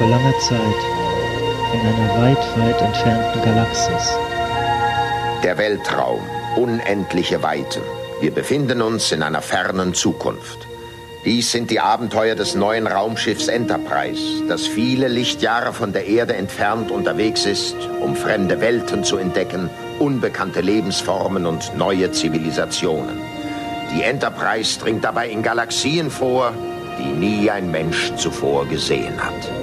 vor langer Zeit in einer weit, weit entfernten Galaxis. Der Weltraum, unendliche Weiten. Wir befinden uns in einer fernen Zukunft. Dies sind die Abenteuer des neuen Raumschiffs Enterprise, das viele Lichtjahre von der Erde entfernt unterwegs ist, um fremde Welten zu entdecken, unbekannte Lebensformen und neue Zivilisationen. Die Enterprise dringt dabei in Galaxien vor, die nie ein Mensch zuvor gesehen hat.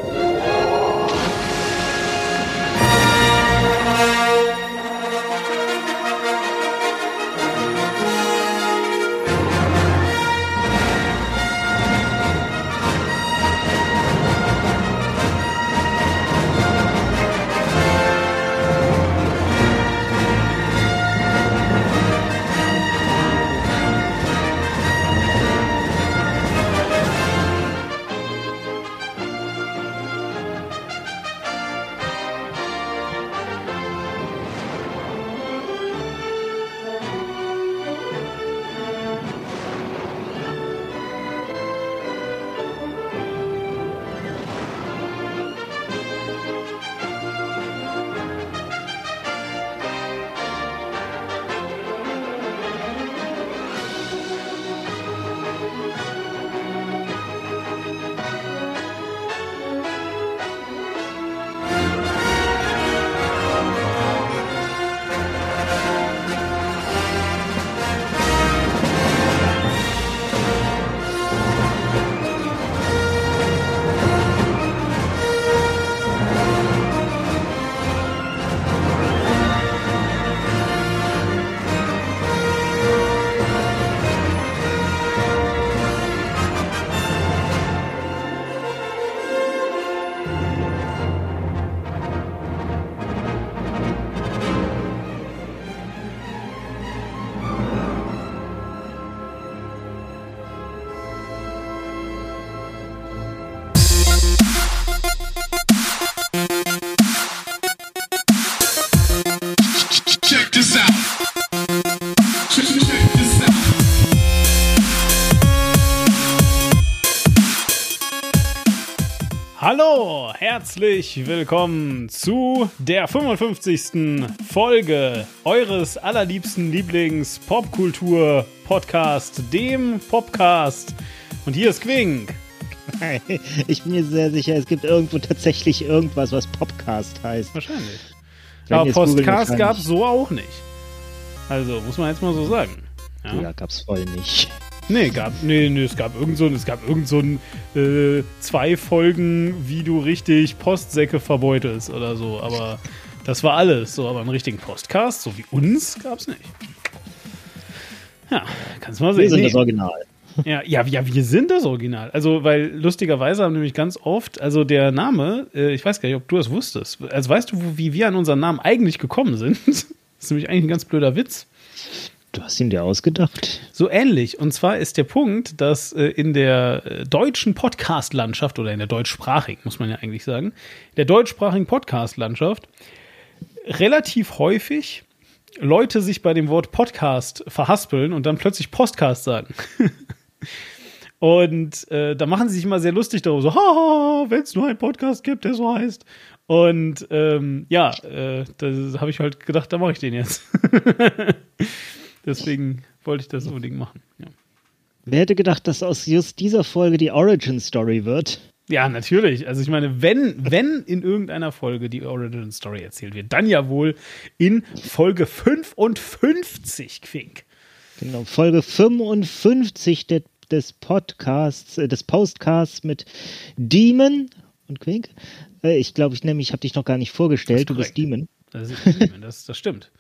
Herzlich willkommen zu der 55. Folge eures allerliebsten Lieblings-Popkultur-Podcast, dem Popcast. Und hier ist Quink. Ich bin mir sehr sicher, es gibt irgendwo tatsächlich irgendwas, was Popcast heißt. Wahrscheinlich. Wenn Aber Podcast gab es so auch nicht. Also, muss man jetzt mal so sagen. Ja. Ja, gab's voll nicht. Nee, gab, nee, nee, es gab irgend so, ein- es gab irgend so ein, äh, zwei Folgen, wie du richtig Postsäcke verbeutelst oder so. Aber das war alles. So, aber einen richtigen Podcast, so wie uns, gab's nicht. Ja, kannst mal sehen. Wir sind Nee. das Original. Ja, ja, ja, wir sind das Original. Also, weil lustigerweise haben nämlich ganz oft, also der Name, äh, ich weiß gar nicht, ob du das wusstest. Also, weißt du, wie wir an unseren Namen eigentlich gekommen sind? Das ist nämlich eigentlich ein ganz blöder Witz. Du hast ihn dir ausgedacht. So ähnlich. Und zwar ist der Punkt, dass äh, in der äh, deutschen Podcast-Landschaft oder in der deutschsprachigen, muss man ja eigentlich sagen, in der deutschsprachigen Podcast-Landschaft relativ häufig Leute sich bei dem Wort Podcast verhaspeln und dann plötzlich Postcast sagen. Und äh, da machen sie sich immer sehr lustig darüber, so, haha, wenn es nur einen Podcast gibt, der so heißt. Und ähm, ja, äh, da habe ich halt gedacht, da mache ich den jetzt. Deswegen wollte ich das unbedingt machen. Ja. Wer hätte gedacht, dass aus just dieser Folge die Origin Story wird? ja, natürlich. Also ich meine, wenn, wenn in irgendeiner Folge die Origin Story erzählt wird, dann ja wohl in Folge 55, Quink. Genau, Folge 55 de, des Podcasts, äh, des Postcasts mit Demon und Quink. Äh, ich glaube, ich nämlich habe dich noch gar nicht vorgestellt. Du bist. Demon. Das, ist, das, das stimmt.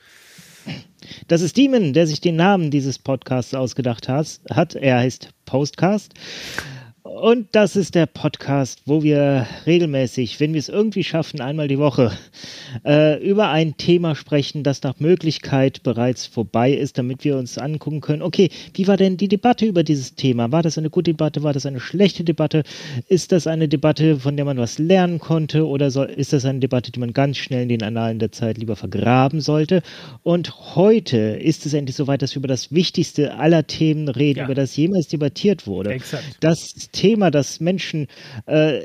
Das ist Demon, der sich den Namen dieses Podcasts ausgedacht hat. Er heißt Postcast. Und das ist der Podcast, wo wir regelmäßig, wenn wir es irgendwie schaffen, einmal die Woche äh, über ein Thema sprechen, das nach Möglichkeit bereits vorbei ist, damit wir uns angucken können, okay, wie war denn die Debatte über dieses Thema? War das eine gute Debatte? War das eine schlechte Debatte? Ist das eine Debatte, von der man was lernen konnte? Oder soll, ist das eine Debatte, die man ganz schnell in den Annalen der Zeit lieber vergraben sollte? Und heute ist es endlich soweit, dass wir über das Wichtigste aller Themen reden, Ja. über das jemals debattiert wurde. Exakt. Das Thema, das Menschen äh,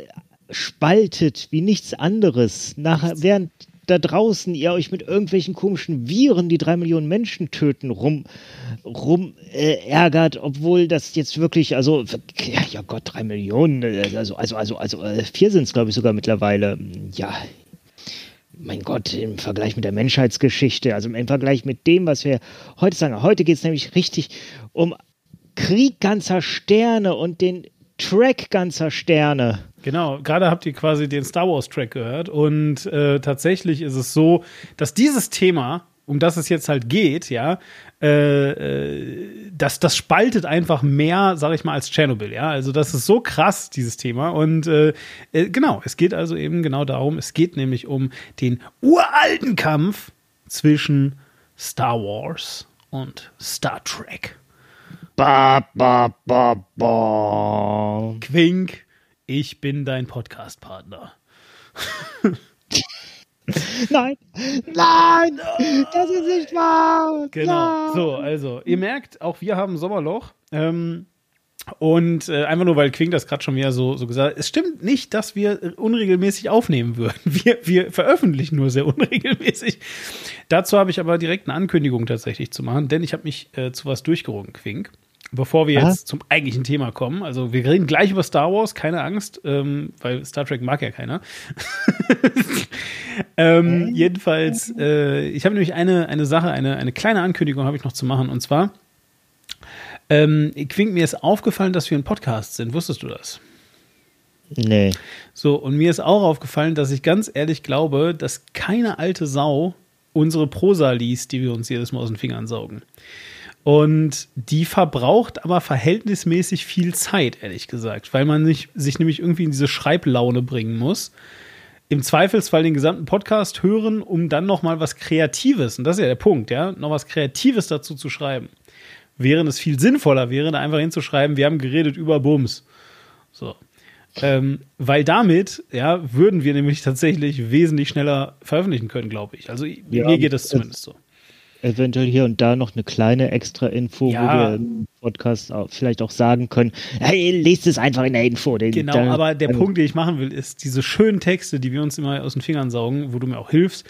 spaltet wie nichts anderes. Nach, während da draußen ihr euch mit irgendwelchen komischen Viren, die drei Millionen Menschen töten, rum, rum äh, ärgert, obwohl das jetzt wirklich, also, ja, Gott, drei Millionen, äh, also, also, also, also, äh, vier sind es, glaube ich, sogar mittlerweile. Ja, mein Gott, im Vergleich mit der Menschheitsgeschichte, also im Vergleich mit dem, was wir heute sagen. Heute geht es nämlich richtig um Krieg ganzer Sterne und den Track ganzer Sterne. Genau, gerade habt ihr quasi den Star Wars Track gehört und äh, tatsächlich ist es so, dass dieses Thema, um das es jetzt halt geht, ja, äh, äh, das, das spaltet einfach mehr, sag ich mal, als Tschernobyl, ja. Also das ist so krass, dieses Thema. Und äh, äh, genau, es geht also eben genau darum, es geht nämlich um den uralten Kampf zwischen Star Wars und Star Trek. Ba, ba, ba, ba. Quink, ich bin dein Podcast-Partner. Nein, nein, das ist nicht wahr. Genau. Nein. So, also, ihr merkt, auch wir haben Sommerloch. Ähm, und äh, einfach nur, weil Quink das gerade schon wieder so, so gesagt hat, es stimmt nicht, dass wir unregelmäßig aufnehmen würden. Wir, wir veröffentlichen nur sehr unregelmäßig. Dazu habe ich aber direkt eine Ankündigung tatsächlich zu machen, denn ich habe mich äh, zu was durchgerungen, Quink. Bevor wir Aha. jetzt zum eigentlichen Thema kommen, also wir reden gleich über Star Wars, keine Angst, ähm, weil Star Trek mag ja keiner. ähm, jedenfalls, äh, ich habe nämlich eine, eine Sache, eine, eine kleine Ankündigung habe ich noch zu machen und zwar, ähm, Quink, mir ist aufgefallen, dass wir ein Podcast sind. Wusstest du das? Nee. So, und mir ist auch aufgefallen, dass ich ganz ehrlich glaube, dass keine alte Sau unsere Prosa liest, die wir uns jedes Mal aus den Fingern saugen. Und die verbraucht aber verhältnismäßig viel Zeit, ehrlich gesagt, weil man sich, sich nämlich irgendwie in diese Schreiblaune bringen muss. Im Zweifelsfall den gesamten Podcast hören, um dann noch mal was Kreatives, und das ist ja der Punkt, ja, noch was Kreatives dazu zu schreiben. Während es viel sinnvoller wäre, da einfach hinzuschreiben, wir haben geredet über Bums. So. Ähm, weil damit, ja, würden wir nämlich tatsächlich wesentlich schneller veröffentlichen können, glaube ich. Also Ja, mir geht es äh, zumindest so. Eventuell hier und da noch eine kleine extra Info, Ja. wo wir im Podcast auch, vielleicht auch sagen können, hey, lest es einfach in der Info. Den- Genau, dann- aber der dann- Punkt, den ich machen will, ist diese schönen Texte, die wir uns immer aus den Fingern saugen, wo du mir auch hilfst.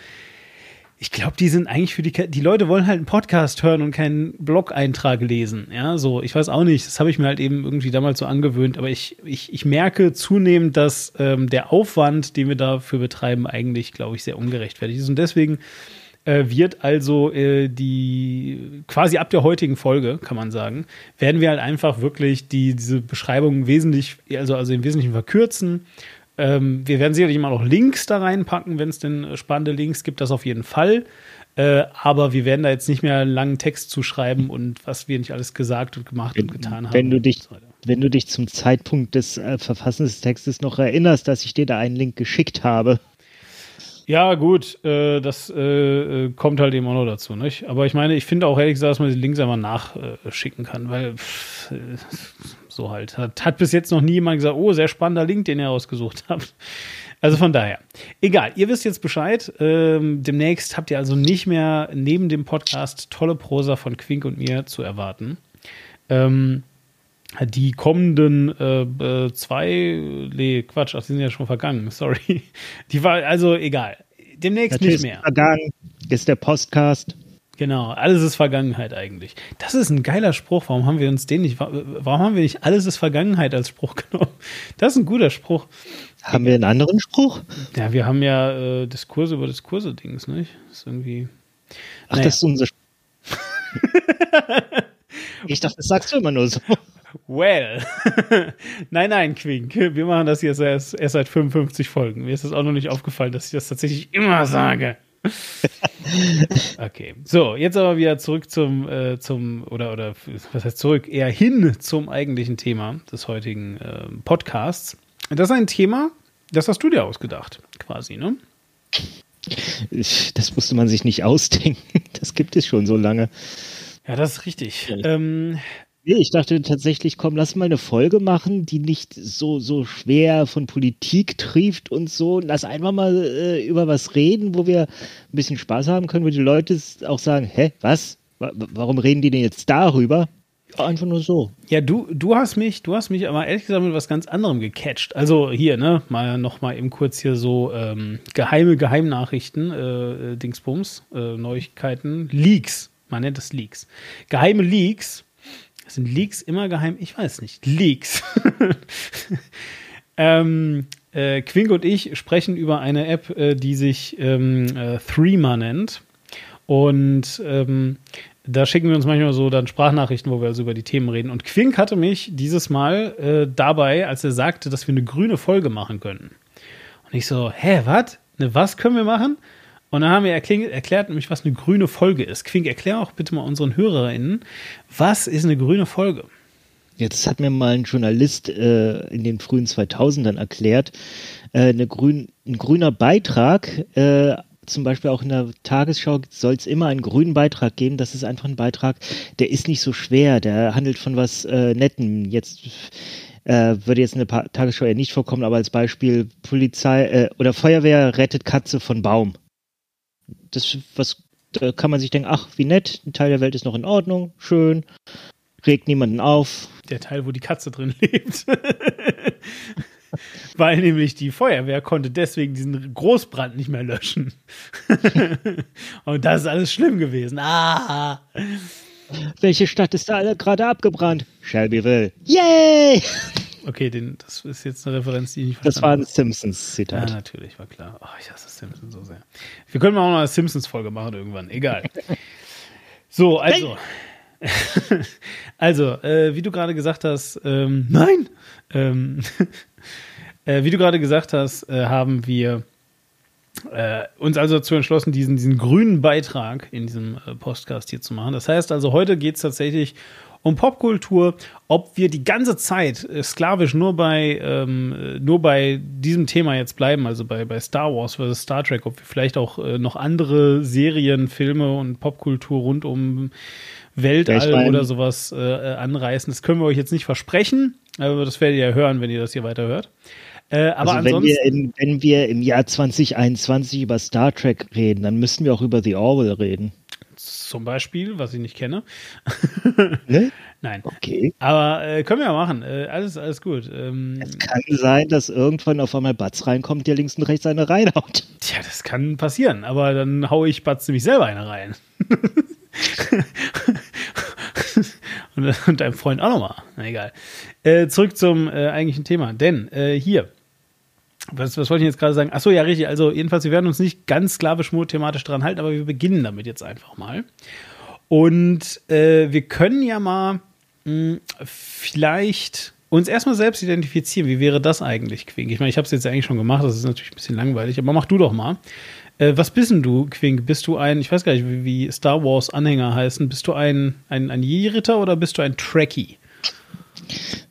Ich glaube, die sind eigentlich für die die Leute wollen halt einen Podcast hören und keinen Blog-Eintrag lesen. Ja, so, ich weiß auch nicht, das habe ich mir halt eben irgendwie damals so angewöhnt, aber ich, ich, ich merke zunehmend, dass ähm, der Aufwand, den wir dafür betreiben, eigentlich, glaube ich, sehr ungerechtfertigt ist. Und deswegen äh, wird also äh, die quasi ab der heutigen Folge, kann man sagen, werden wir halt einfach wirklich die, diese Beschreibung wesentlich, also, also im Wesentlichen verkürzen. Ähm, wir werden sicherlich immer noch Links da reinpacken, wenn es denn äh, spannende Links gibt, das auf jeden Fall. Äh, aber wir werden da jetzt nicht mehr einen langen Text zuschreiben und was wir nicht alles gesagt und gemacht und getan haben. wenn du dich, so wenn du dich zum Zeitpunkt des äh, Verfassens des Textes noch erinnerst, dass ich dir da einen Link geschickt habe. Ja, gut, äh, das äh, äh, kommt halt eben auch noch dazu, nicht? Aber ich meine, ich finde auch ehrlich gesagt, dass man die Links einfach nachschicken kann, weil pff, so halt. Hat, hat bis jetzt noch nie jemand gesagt, oh, sehr spannender Link, den ihr ausgesucht habt. Also von daher. Egal, ihr wisst jetzt Bescheid. Ähm, demnächst habt ihr also nicht mehr neben dem Podcast tolle Prosa von Quink und mir zu erwarten. Ähm, die kommenden äh, äh, zwei, nee, Quatsch, ach, die sind ja schon vergangen, sorry. Die war, also egal. Demnächst Natürlich nicht ist mehr. vergangen, ist der Podcast. Genau, alles ist Vergangenheit eigentlich. Das ist ein geiler Spruch. Warum haben wir uns den nicht, warum haben wir nicht alles ist Vergangenheit als Spruch genommen? Das ist ein guter Spruch. Haben wir einen anderen Spruch? Ja, wir haben ja äh, Diskurse über Diskurse-Dings, nicht? Das ist irgendwie. Ach, Naja. das ist unser Spruch. ich dachte, das sagst du immer nur so. Well. nein, nein, Quink. Wir machen das jetzt erst, erst seit 55 Folgen. Mir ist das auch noch nicht aufgefallen, dass ich das tatsächlich immer sage. Okay. So, jetzt aber wieder zurück zum, äh, zum, oder, oder, was heißt zurück? Eher hin zum eigentlichen Thema des heutigen äh, Podcasts. Das ist ein Thema, das hast du dir ausgedacht, quasi, ne? Das musste man sich nicht ausdenken. Das gibt es schon so lange. Ja, das ist richtig. Ähm, Nee, ich dachte tatsächlich, komm, lass mal eine Folge machen, die nicht so, so schwer von Politik trieft und so. Lass einfach mal äh, über was reden, wo wir ein bisschen Spaß haben können, wo die Leute auch sagen, hä, was? Wa- Warum reden die denn jetzt darüber? Einfach nur so. Ja, du, du hast mich, du hast mich aber ehrlich gesagt mit was ganz anderem gecatcht. Also hier, ne, mal noch mal eben kurz hier so ähm, geheime Geheimnachrichten, äh, Dingsbums, äh, Neuigkeiten, Leaks. Man nennt das Leaks. Geheime Leaks. Sind Leaks immer geheim? Ich weiß nicht. Leaks. ähm, äh, Quink und ich sprechen über eine App, äh, die sich ähm, äh, Threema nennt. Und ähm, da schicken wir uns manchmal so dann Sprachnachrichten, wo wir also über die Themen reden. Und Quink hatte mich dieses Mal äh, dabei, als er sagte, dass wir eine grüne Folge machen könnten. Und ich so, hä, was? Ne, was können wir machen? Und dann haben wir erklärt, nämlich, was eine grüne Folge ist. Quink, erklär auch bitte mal unseren HörerInnen, was ist eine grüne Folge? Jetzt hat mir mal ein Journalist äh, in den frühen 2000ern erklärt, äh, eine grün, ein grüner Beitrag äh, zum Beispiel auch in der Tagesschau soll es immer einen grünen Beitrag geben. Das ist einfach ein Beitrag, der ist nicht so schwer, der handelt von was äh, Netten. Jetzt äh, würde jetzt in der Tagesschau ja nicht vorkommen, aber als Beispiel Polizei äh, oder Feuerwehr rettet Katze von Baum. Das was da kann man sich denken, ach, wie nett, ein Teil der Welt ist noch in Ordnung, schön, regt niemanden auf. Der Teil, wo die Katze drin lebt. Weil nämlich die Feuerwehr konnte deswegen diesen Großbrand nicht mehr löschen. Und das ist alles schlimm gewesen. Ah! Welche Stadt ist da gerade abgebrannt? Shelbyville. Yay! Okay, den, das ist jetzt eine Referenz, die ich nicht verstanden Das war ein Simpsons-Zitat. Ja, natürlich, war klar. Oh, ich hasse Simpsons so sehr. Wir können mal auch noch eine Simpsons-Folge machen irgendwann. Egal. So, also. also, äh, wie du gerade gesagt hast, ähm, nein! Ähm, äh, wie du gerade gesagt hast, äh, haben wir äh, uns also dazu entschlossen, diesen, diesen grünen Beitrag in diesem äh, Podcast hier zu machen. Das heißt also, heute geht es tatsächlich um Popkultur, ob wir die ganze Zeit äh, sklavisch nur bei, ähm, nur bei diesem Thema jetzt bleiben, also bei, bei Star Wars vs. Star Trek, ob wir vielleicht auch äh, noch andere Serien, Filme und Popkultur rund um Weltall oder sowas äh, anreißen. Das können wir euch jetzt nicht versprechen, aber das werdet ihr ja hören, wenn ihr das hier weiterhört. Äh, aber also wenn wir, im, wenn wir im Jahr 2021 über Star Trek reden, dann müssten wir auch über The Orwell reden. Zum Beispiel, was ich nicht kenne. Ne? Nein. Okay. Aber äh, können wir ja machen. Äh, alles, alles gut. Ähm, es kann sein, dass irgendwann auf einmal Batz reinkommt, der links und rechts eine reinhaut. Tja, das kann passieren. Aber dann haue ich Batz nämlich selber eine rein. und, und deinem Freund auch nochmal. Na egal. Äh, zurück zum äh, eigentlichen Thema. Denn äh, hier, was, was wollte ich jetzt gerade sagen? Achso, ja, richtig. Also, jedenfalls, wir werden uns nicht ganz sklavisch thematisch dran halten, aber wir beginnen damit jetzt einfach mal. Und äh, wir können ja mal mh, hm, vielleicht uns erstmal selbst identifizieren. Wie wäre das eigentlich, Quink? Ich meine, ich habe es jetzt eigentlich schon gemacht, das ist natürlich ein bisschen langweilig, aber mach du doch mal. Äh, was bist denn du, Quink? Bist du ein, ich weiß gar nicht, wie, wie Star Wars-Anhänger heißen, bist du ein, ein, ein Jedi-Ritter oder bist du ein Trekkie?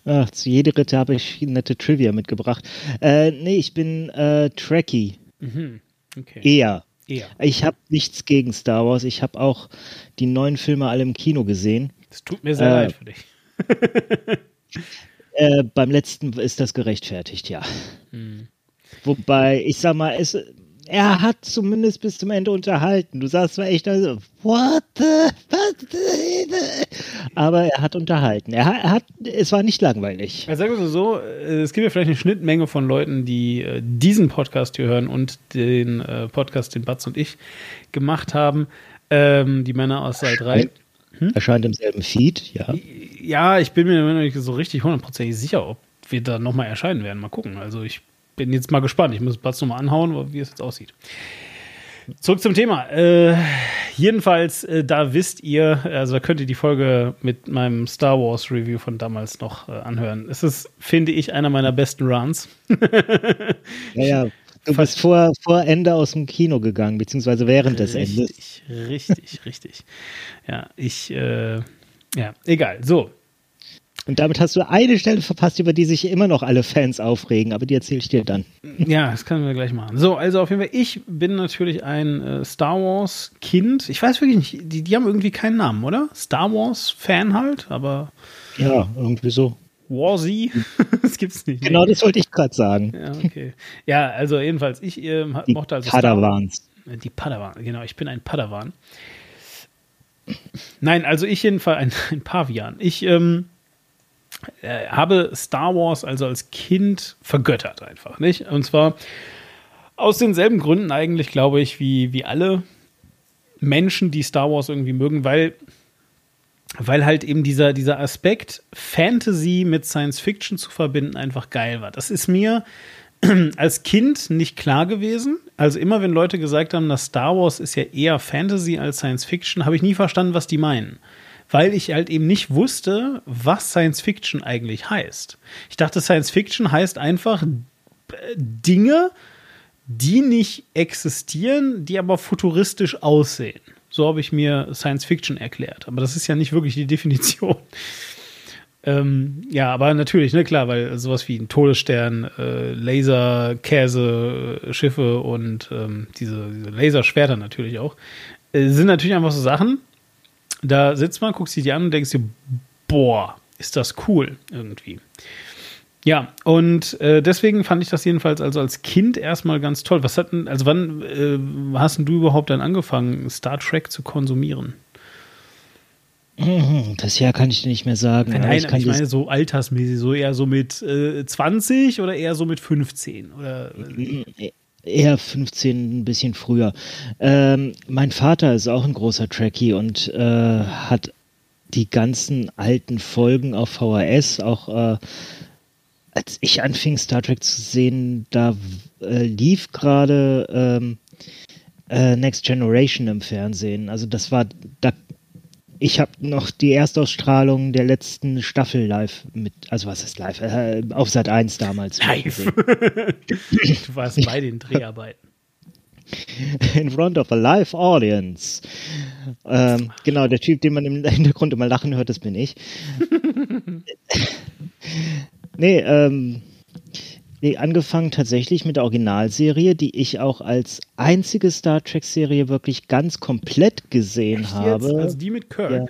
Ach, zu jeder Ritter habe ich nette Trivia mitgebracht. Äh, nee, ich bin äh, Trekkie. Mhm. Okay. Eher. Eher. Ich habe nichts gegen Star Wars. Ich habe auch die neuen Filme alle im Kino gesehen. Das tut mir sehr äh, leid für dich. äh, beim letzten ist das gerechtfertigt, ja. Hm. Wobei, ich sag mal, es, er hat zumindest bis zum Ende unterhalten. Du sagst zwar echt, also, what the, what the, aber er hat unterhalten. Er, er, hat, es war nicht langweilig. Also sagen wir so, äh, es gibt ja vielleicht eine Schnittmenge von Leuten, die äh, diesen Podcast hier hören und den äh, Podcast, den Batz und ich gemacht haben. Ähm, die Männer aus Saal 3. Hm? Erscheint im selben Feed, ja. Ja, ich bin mir noch nicht so richtig hundertprozentig sicher, ob wir da nochmal erscheinen werden. Mal gucken. Also ich bin jetzt mal gespannt. Ich muss Platz nochmal anhauen, wie es jetzt aussieht. Zurück zum Thema. Äh, jedenfalls, äh, da wisst ihr, also da könnt ihr die Folge mit meinem Star Wars Review von damals noch äh, anhören. Es ist, finde ich, einer meiner besten Runs. ja, ja. Du bist vor, vor Ende aus dem Kino gegangen, beziehungsweise während des richtig, Endes. Richtig, richtig, richtig. Ja, ich, äh, ja, egal. So, und damit hast du eine Stelle verpasst, über die sich immer noch alle Fans aufregen, aber die erzähle ich dir dann. Ja, das können wir gleich machen. So, also auf jeden Fall, ich bin natürlich ein äh, Star Wars-Kind. Ich weiß wirklich nicht, die, die haben irgendwie keinen Namen, oder? Star Wars-Fan halt, aber. Ja, irgendwie so. Warzy? das gibt's nicht. Genau, das wollte ich gerade sagen. Ja, okay. Ja, also jedenfalls, ich äh, die mochte also Padawans. Star Die Padawan, genau, ich bin ein Padawan. Nein, also ich jedenfalls, ein, ein Pavian. Ich ähm, äh, habe Star Wars also als Kind vergöttert einfach, nicht? Und zwar aus denselben Gründen eigentlich, glaube ich, wie, wie alle Menschen, die Star Wars irgendwie mögen, weil, weil halt eben dieser, dieser Aspekt, Fantasy mit Science Fiction zu verbinden, einfach geil war. Das ist mir als Kind nicht klar gewesen. Also immer, wenn Leute gesagt haben, dass Star Wars ist ja eher Fantasy als Science Fiction, habe ich nie verstanden, was die meinen. Weil ich halt eben nicht wusste, was Science Fiction eigentlich heißt. Ich dachte, Science Fiction heißt einfach Dinge, die nicht existieren, die aber futuristisch aussehen. So habe ich mir Science Fiction erklärt. Aber das ist ja nicht wirklich die Definition. Ähm, ja, aber natürlich, ne, klar, weil sowas wie ein Todesstern, äh, Laser, Käse, Schiffe und ähm, diese, diese Laserschwerter natürlich auch, äh, sind natürlich einfach so Sachen. Da sitzt man, guckst dich die an und denkst dir, boah, ist das cool irgendwie. Ja, und äh, deswegen fand ich das jedenfalls also als Kind erstmal ganz toll. Was hatten, also wann äh, hast du überhaupt dann angefangen, Star Trek zu konsumieren? Das Jahr kann ich dir nicht mehr sagen. Nein, ich, ich meine so altersmäßig, so eher so mit äh, 20 oder eher so mit 15? Oder, äh? Eher 15, ein bisschen früher. Ähm, mein Vater ist auch ein großer Trekkie und äh, hat die ganzen alten Folgen auf VHS, auch äh, als ich anfing Star Trek zu sehen, da äh, lief gerade ähm, äh, Next Generation im Fernsehen. Also das war, da ich habe noch die Erstausstrahlung der letzten Staffel live mit, also was ist live? Äh, auf Sat 1 damals. Live. du warst bei den Dreharbeiten. In front of a live audience. Ähm, genau, der Typ, den man im Hintergrund immer lachen hört, das bin ich. nee, ähm, angefangen tatsächlich mit der Originalserie, die ich auch als einzige Star Trek-Serie wirklich ganz komplett gesehen Echt habe. Jetzt? Also die mit Kirk. Ja.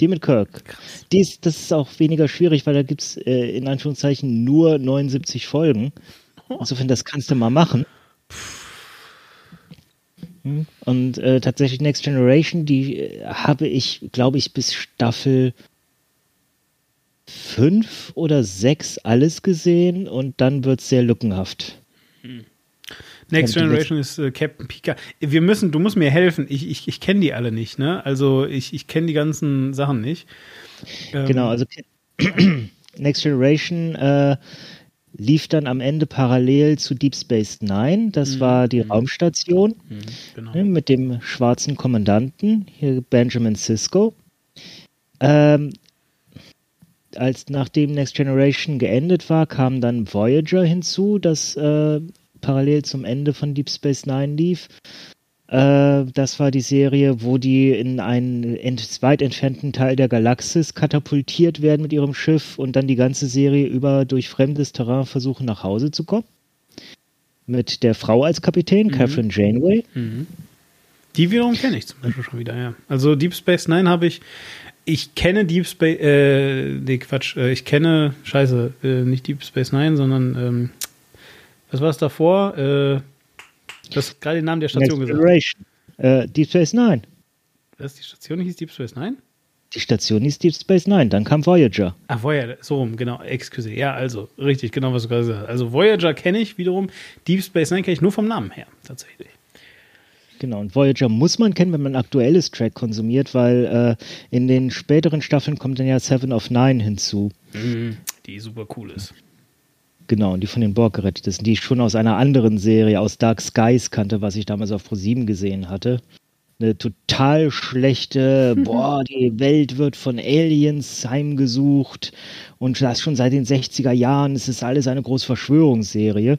Die mit Kirk. Die ist, das ist auch weniger schwierig, weil da gibt es äh, in Anführungszeichen nur 79 Folgen. Insofern, das kannst du mal machen. Hm. Und äh, tatsächlich Next Generation, die äh, habe ich, glaube ich, bis Staffel fünf oder sechs alles gesehen und dann wird es sehr lückenhaft. Hm. Next Generation ist äh, Captain Pika. Wir müssen, du musst mir helfen. Ich, ich, ich kenne die alle nicht, ne? Also ich, ich kenne die ganzen Sachen nicht. Ähm, genau, also Next Generation äh, lief dann am Ende parallel zu Deep Space Nine. Das mhm. war die mhm. Raumstation mhm, genau. ne, mit dem schwarzen Kommandanten, hier Benjamin Sisko. Ähm, als nachdem Next Generation geendet war, kam dann Voyager hinzu, das äh, parallel zum Ende von Deep Space Nine lief. Äh, das war die Serie, wo die in einen ent weit entfernten Teil der Galaxis katapultiert werden mit ihrem Schiff und dann die ganze Serie über durch fremdes Terrain versuchen nach Hause zu kommen. Mit der Frau als Kapitän, mhm. Catherine Janeway. Mhm. Die wiederum kenne ich zum Beispiel schon wieder, ja. Also Deep Space Nine habe ich ich kenne Deep Space, äh, nee, Quatsch, äh, ich kenne, scheiße, äh, nicht Deep Space Nine, sondern, ähm, was war es davor? Äh, du hast gerade den Namen der Station Next gesagt. Äh, Deep Space Nine. Was, die Station hieß Deep Space Nine? Die Station hieß Deep Space Nine, dann kam Voyager. Ah, Voyager, so rum, genau, excuse. Ja, also, richtig, genau, was du gerade gesagt hast. Also Voyager kenne ich wiederum, Deep Space Nine kenne ich nur vom Namen her, tatsächlich. Genau, und Voyager muss man kennen, wenn man aktuelles Track konsumiert, weil äh, in den späteren Staffeln kommt dann ja Seven of Nine hinzu. Mhm, die super cool ist. Genau, und die von den Borg gerettet ist, die ich schon aus einer anderen Serie, aus Dark Skies kannte, was ich damals auf Pro7 gesehen hatte. Eine total schlechte, boah, die Welt wird von Aliens heimgesucht und das schon seit den 60er Jahren. Es ist alles eine große Verschwörungsserie.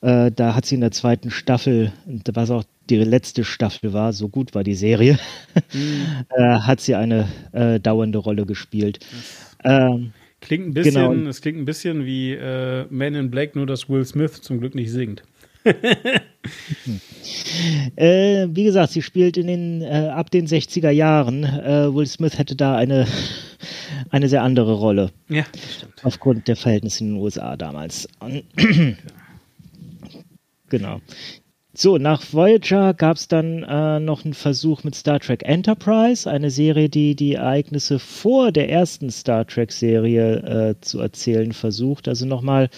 Äh, da hat sie in der zweiten Staffel, was auch die letzte Staffel war, so gut war die Serie, mhm. äh, hat sie eine äh, dauernde Rolle gespielt. Ähm, klingt ein bisschen, genau. es klingt ein bisschen wie äh, Man in Black, nur dass Will Smith zum Glück nicht singt. äh, wie gesagt, sie spielt in den äh, ab den 60er Jahren. Äh, Will Smith hätte da eine, eine sehr andere Rolle. Ja, stimmt. Aufgrund der Verhältnisse in den USA damals. Genau. So, nach Voyager gab es dann äh, noch einen Versuch mit Star Trek Enterprise, eine Serie, die die Ereignisse vor der ersten Star Trek-Serie äh, zu erzählen versucht, also nochmal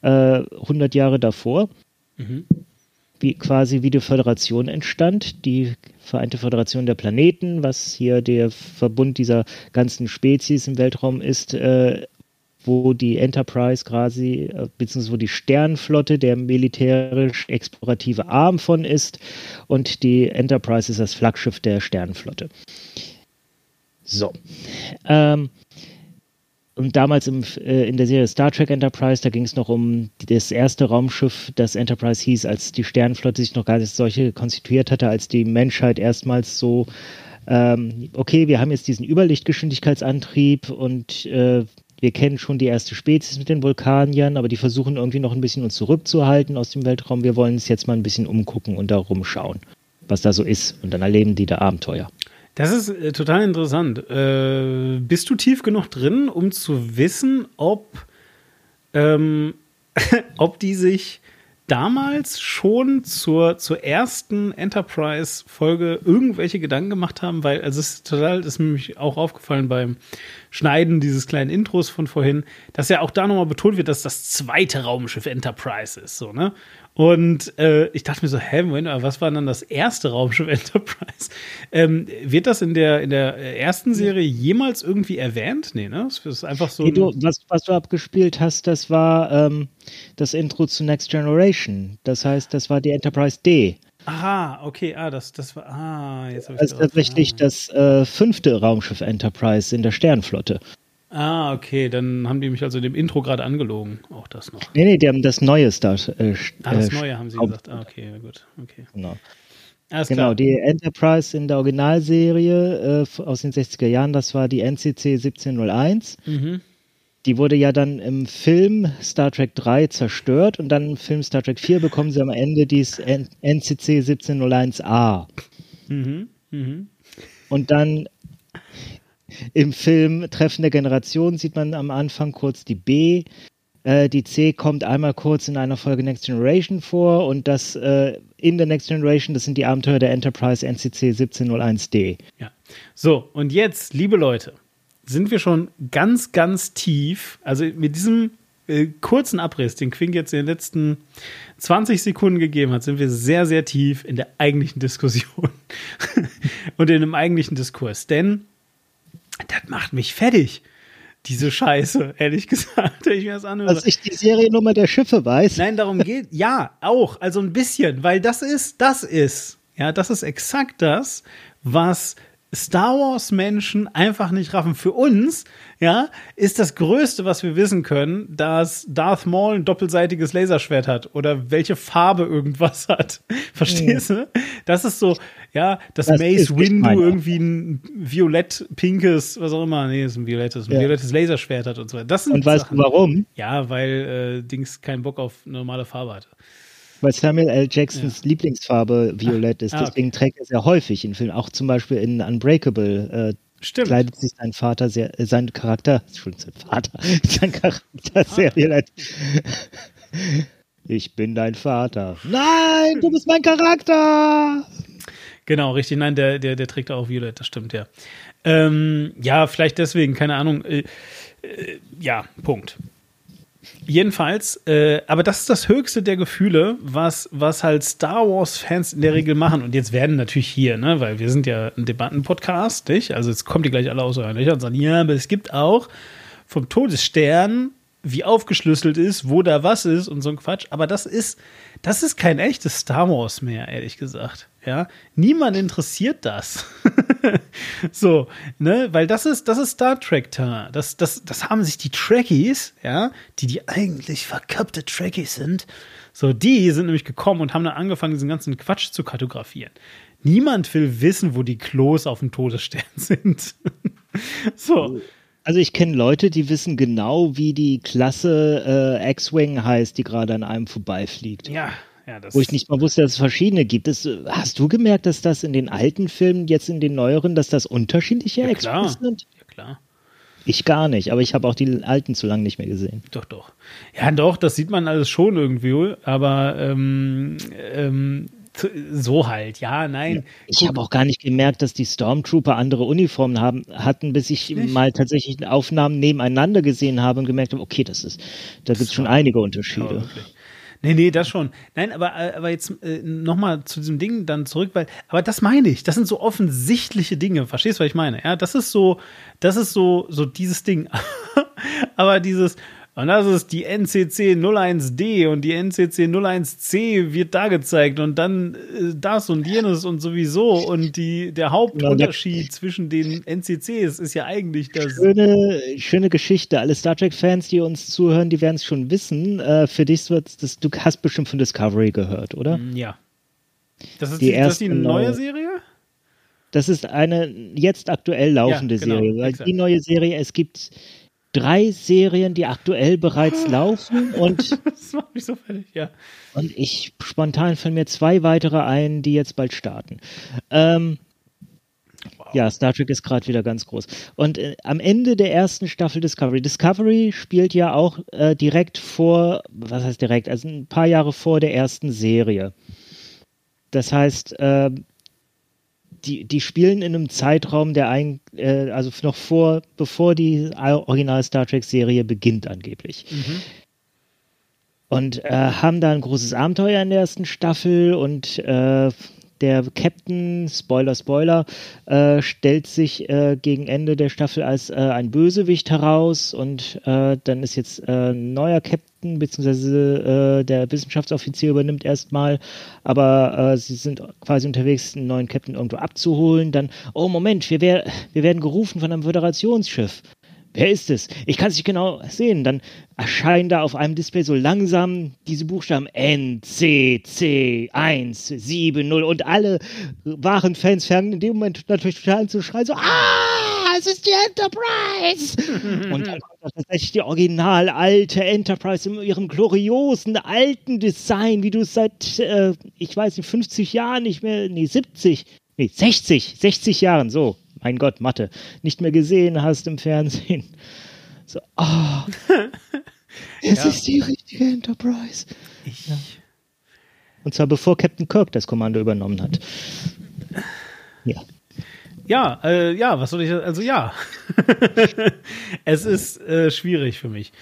äh, 100 Jahre davor. Mhm. Wie, quasi wie die Föderation entstand, die Vereinte Föderation der Planeten, was hier der Verbund dieser ganzen Spezies im Weltraum ist, äh, wo die Enterprise quasi, äh, beziehungsweise wo die Sternflotte der militärisch-explorative Arm von ist und die Enterprise ist das Flaggschiff der Sternflotte. So. Ähm, und damals im, äh, in der Serie Star Trek Enterprise, da ging es noch um das erste Raumschiff, das Enterprise hieß, als die Sternflotte sich noch gar nicht solche konstituiert hatte, als die Menschheit erstmals so ähm, okay, wir haben jetzt diesen Überlichtgeschwindigkeitsantrieb und äh, wir kennen schon die erste Spezies mit den Vulkaniern, aber die versuchen irgendwie noch ein bisschen uns zurückzuhalten aus dem Weltraum. Wir wollen uns jetzt mal ein bisschen umgucken und da rumschauen, was da so ist. Und dann erleben die da Abenteuer. Das ist äh, total interessant. Äh, bist du tief genug drin, um zu wissen, ob, ähm, ob die sich damals schon zur, zur ersten Enterprise-Folge irgendwelche Gedanken gemacht haben, weil also es ist total, das ist mir auch aufgefallen beim Schneiden dieses kleinen Intros von vorhin, dass ja auch da nochmal betont wird, dass das zweite Raumschiff Enterprise ist, so, ne? Und äh, ich dachte mir so, hä, Moment, was war dann das erste Raumschiff Enterprise? Ähm, wird das in der, in der ersten Serie jemals irgendwie erwähnt? Nee, ne? Das ist einfach so. Nee, du, was, was du abgespielt hast, das war ähm, das Intro zu Next Generation. Das heißt, das war die Enterprise D. Aha, okay, ah, das, das war, ah, jetzt habe ich Das ist tatsächlich ah. das äh, fünfte Raumschiff Enterprise in der Sternflotte. Ah, okay, dann haben die mich also dem Intro gerade angelogen. Auch das noch. Nee, nee, die haben das Neue Star. Äh, ah, das äh, Neue haben sie gesagt. Ah, okay, gut. Okay. Genau. Alles genau, klar. die Enterprise in der Originalserie äh, aus den 60er Jahren, das war die NCC 1701. Mhm. Die wurde ja dann im Film Star Trek 3 zerstört und dann im Film Star Trek 4 bekommen sie am Ende dieses NCC 1701A. Mhm. Mhm. Und dann im Film Treffen der Generation sieht man am Anfang kurz die B. Äh, die C kommt einmal kurz in einer Folge Next Generation vor und das äh, in der Next Generation, das sind die Abenteuer der Enterprise NCC 1701D. Ja. So, und jetzt, liebe Leute, sind wir schon ganz, ganz tief. Also mit diesem äh, kurzen Abriss, den Quink jetzt in den letzten 20 Sekunden gegeben hat, sind wir sehr, sehr tief in der eigentlichen Diskussion und in dem eigentlichen Diskurs. Denn das macht mich fertig. Diese Scheiße, ehrlich gesagt, wenn ich mir das anhöre. Dass ich die Seriennummer der Schiffe weiß. Nein, darum geht, ja, auch, also ein bisschen, weil das ist, das ist, ja, das ist exakt das, was Star Wars Menschen einfach nicht raffen. Für uns, ja, ist das Größte, was wir wissen können, dass Darth Maul ein doppelseitiges Laserschwert hat oder welche Farbe irgendwas hat. Verstehst du? Das ist so, ja, dass das Mace Windu irgendwie ein violett-pinkes, was auch immer, nee, ist ein violettes, ein ja. violettes Laserschwert hat und so weiter. Das sind und weißt Sachen. du warum? Ja, weil äh, Dings keinen Bock auf normale Farbe hatte weil Samuel L. Jacksons ja. Lieblingsfarbe violett ist. Ah, okay. Deswegen trägt er sehr häufig in Filmen, auch zum Beispiel in Unbreakable. Äh, Stimmt. Kleidet sich sein Vater sehr, äh, sein Charakter, Entschuldigung, sein Vater, sein Charakter sehr violett. Ich bin dein Vater. Nein, du bist mein Charakter. Genau, richtig. Nein, der, der, der trägt auch Violett, das stimmt, ja. Ähm, ja, vielleicht deswegen, keine Ahnung. Äh, äh, ja, Punkt. Jedenfalls, äh, aber das ist das höchste der Gefühle, was, was halt Star Wars-Fans in der Regel machen. Und jetzt werden natürlich hier, ne, weil wir sind ja ein Debattenpodcast, nicht? Also jetzt kommt die gleich alle aus euren Löchern und sagen, ja, aber es gibt auch vom Todesstern, wie aufgeschlüsselt ist, wo da was ist und so ein Quatsch. Aber das ist, das ist kein echtes Star Wars mehr, ehrlich gesagt. Ja, niemand interessiert das. so, ne, weil das ist, das ist Star Trek -Terrain. Das, das, das haben sich die Trekkies, ja, die die eigentlich verkappte Trekkies sind, so, die sind nämlich gekommen und haben dann angefangen, diesen ganzen Quatsch zu kartografieren. Niemand will wissen, wo die Klos auf dem Todesstern sind. so. Also ich kenne Leute, die wissen genau, wie die Klasse äh, X-Wing heißt, die gerade an einem vorbeifliegt. Ja, ja, Wo ich nicht mal wusste, dass es verschiedene gibt. Das, hast du gemerkt, dass das in den alten Filmen, jetzt in den neueren, dass das unterschiedliche ja, Extras sind? Ja, klar. Ich gar nicht, aber ich habe auch die alten zu lange nicht mehr gesehen. Doch, doch. Ja, doch, das sieht man alles schon irgendwie, aber ähm, ähm, so halt, ja, nein. Ich habe auch gar nicht gemerkt, dass die Stormtrooper andere Uniformen haben, hatten, bis ich nicht? mal tatsächlich Aufnahmen nebeneinander gesehen habe und gemerkt habe, okay, das ist, da gibt es schon einige Unterschiede. Ja, Nee, nee, das schon. Nein, aber, aber jetzt äh, nochmal zu diesem Ding dann zurück, weil, aber das meine ich. Das sind so offensichtliche Dinge. Verstehst du, was ich meine? Ja, das ist so, das ist so, so dieses Ding. aber dieses, und das ist die NCC 01D und die NCC 01C wird da gezeigt und dann äh, das und jenes und sowieso. Und die, der Hauptunterschied ja, zwischen den NCCs ist ja eigentlich das. Schöne, schöne Geschichte. Alle Star Trek-Fans, die uns zuhören, die werden es schon wissen. Äh, für dich wird das, du hast bestimmt von Discovery gehört, oder? Mm, ja. Das ist die, die, das ist die neue Serie? Das ist eine jetzt aktuell laufende ja, genau, Serie. Weil die neue Serie, es gibt drei Serien, die aktuell bereits laufen und das macht mich so fertig, ja. Und ich spontan fallen mir zwei weitere ein, die jetzt bald starten. Ähm, wow. Ja, Star Trek ist gerade wieder ganz groß. Und äh, am Ende der ersten Staffel Discovery. Discovery spielt ja auch äh, direkt vor, was heißt direkt, also ein paar Jahre vor der ersten Serie. Das heißt, äh, die, die spielen in einem Zeitraum, der ein, äh, also noch vor, bevor die Original Star Trek Serie beginnt angeblich. Mhm. Und äh, haben da ein großes Abenteuer in der ersten Staffel und äh, der Captain, Spoiler, Spoiler, äh, stellt sich äh, gegen Ende der Staffel als äh, ein Bösewicht heraus und äh, dann ist jetzt äh, ein neuer Captain, beziehungsweise äh, der Wissenschaftsoffizier übernimmt erstmal, aber sie sind quasi unterwegs, einen neuen Captain irgendwo abzuholen. Dann, oh Moment, wir, wär, wir werden gerufen von einem Föderationsschiff. Wer ist es? Ich kann es nicht genau sehen. Dann erscheinen da auf einem Display so langsam diese Buchstaben N, C, C, 1, 7, 0 und alle wahren Fans fangen in dem Moment natürlich total an zu schreien, so, ah, es ist die Enterprise! und dann kommt tatsächlich die original alte Enterprise in ihrem gloriosen alten Design, wie du es seit, äh, ich weiß nicht, 50 Jahren nicht mehr, nee, 70, nee, 60, 60 Jahren, so, mein Gott, Mathe, nicht mehr gesehen hast im Fernsehen. So, oh, es ja. ist die richtige Enterprise. Ich. Ja. Und zwar bevor Captain Kirk das Kommando übernommen hat. Ja. Ja, äh, ja, was soll ich, also ja. es ist äh, schwierig für mich.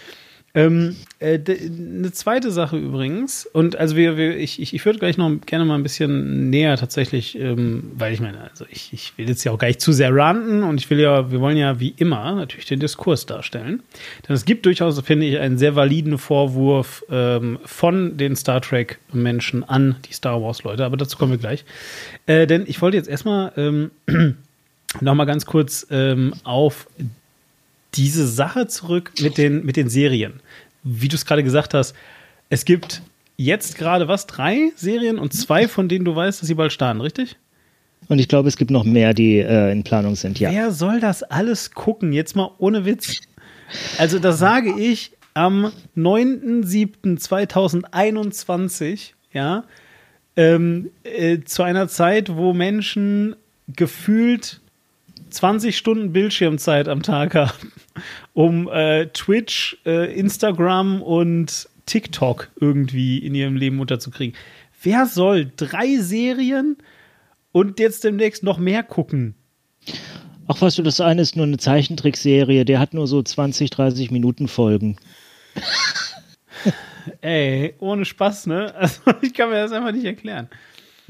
Ähm, äh, eine zweite Sache übrigens, und also wir, wir ich, ich, ich würde gleich noch gerne mal ein bisschen näher tatsächlich, ähm, weil ich meine, also ich, ich will jetzt ja auch gar nicht zu sehr ranten und ich will ja, wir wollen ja wie immer natürlich den Diskurs darstellen. Denn es gibt durchaus, finde ich, einen sehr validen Vorwurf ähm, von den Star Trek-Menschen an die Star Wars-Leute, aber dazu kommen wir gleich. Äh, denn ich wollte jetzt erstmal ähm, noch mal ganz kurz ähm, auf diese Sache zurück mit den, mit den Serien. Wie du es gerade gesagt hast, es gibt jetzt gerade was? Drei Serien und zwei, von denen du weißt, dass sie bald starten, richtig? Und ich glaube, es gibt noch mehr, die äh, in Planung sind, ja. Wer soll das alles gucken? Jetzt mal ohne Witz. Also, das sage ich am 9.7.2021, ja, ähm, äh, zu einer Zeit, wo Menschen gefühlt 20 Stunden Bildschirmzeit am Tag haben, um äh, Twitch, äh, Instagram und TikTok irgendwie in ihrem Leben unterzukriegen. Wer soll drei Serien und jetzt demnächst noch mehr gucken? Ach, weißt du, das eine ist nur eine Zeichentrickserie, der hat nur so 20, 30 Minuten Folgen. Ey, ohne Spaß, ne? Also ich kann mir das einfach nicht erklären.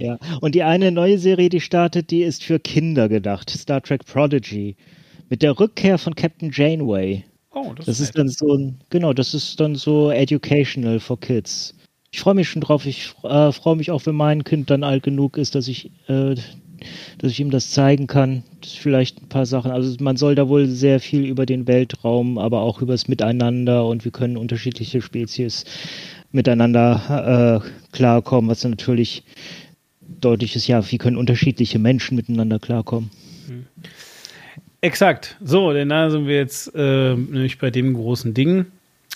Ja, und die eine neue Serie, die startet, die ist für Kinder gedacht. Star Trek Prodigy. Mit der Rückkehr von Captain Janeway. Oh, das, das ist, ist dann so ein, genau, das ist dann so educational for kids. Ich freue mich schon drauf. Ich äh, freue mich auch, wenn mein Kind dann alt genug ist, dass ich, äh, dass ich ihm das zeigen kann. Das vielleicht ein paar Sachen. Also man soll da wohl sehr viel über den Weltraum, aber auch über das Miteinander und wie können unterschiedliche Spezies miteinander äh, klarkommen, was natürlich deutlich ist, ja, wie können unterschiedliche Menschen miteinander klarkommen. Mhm. Exakt. So, denn da sind wir jetzt äh, nämlich bei dem großen Ding.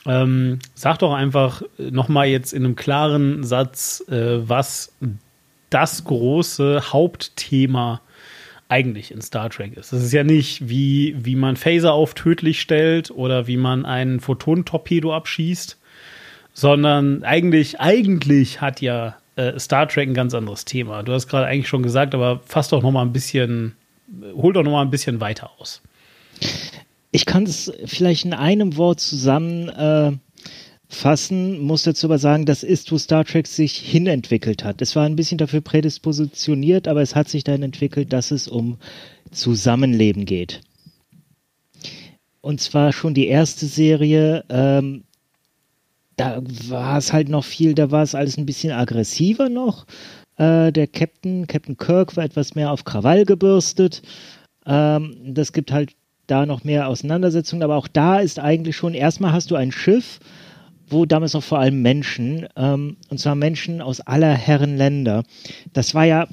Ähm, sag doch einfach nochmal jetzt in einem klaren Satz, äh, was das große Hauptthema eigentlich in Star Trek ist. Das ist ja nicht, wie, wie man Phaser auf tödlich stellt oder wie man einen Photonentorpedo abschießt, sondern eigentlich, eigentlich hat ja äh, Star Trek ein ganz anderes Thema. Du hast gerade eigentlich schon gesagt, aber fass doch noch mal ein bisschen, hol doch noch mal ein bisschen weiter aus. Ich kann es vielleicht in einem Wort zusammen äh, muss dazu aber sagen, das ist, wo Star Trek sich hinentwickelt hat. Es war ein bisschen dafür prädispositioniert, aber es hat sich dahin entwickelt, dass es um Zusammenleben geht. Und zwar schon die erste Serie, ähm, da war es halt noch viel, da war es alles ein bisschen aggressiver noch. Äh, der Captain, Captain Kirk war etwas mehr auf Krawall gebürstet. Ähm, das gibt halt da noch mehr Auseinandersetzungen, aber auch da ist eigentlich schon, erstmal hast du ein Schiff, wo damals noch vor allem Menschen, ähm, und zwar Menschen aus aller Herren Länder. Das war ja,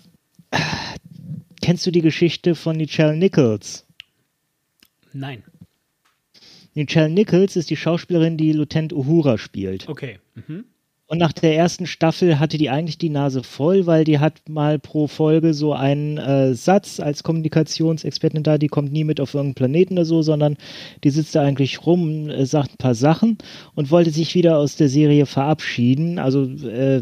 äh, kennst du die Geschichte von Nichelle Nichols? Nein. Nichelle Nichols ist die Schauspielerin, die Lieutenant Uhura spielt. Okay. Mhm. Und nach der ersten Staffel hatte die eigentlich die Nase voll, weil die hat mal pro Folge so einen äh, Satz als Kommunikationsexpertin da, die kommt nie mit auf irgendeinen Planeten oder so, sondern die sitzt da eigentlich rum, äh, sagt ein paar Sachen und wollte sich wieder aus der Serie verabschieden. Also äh,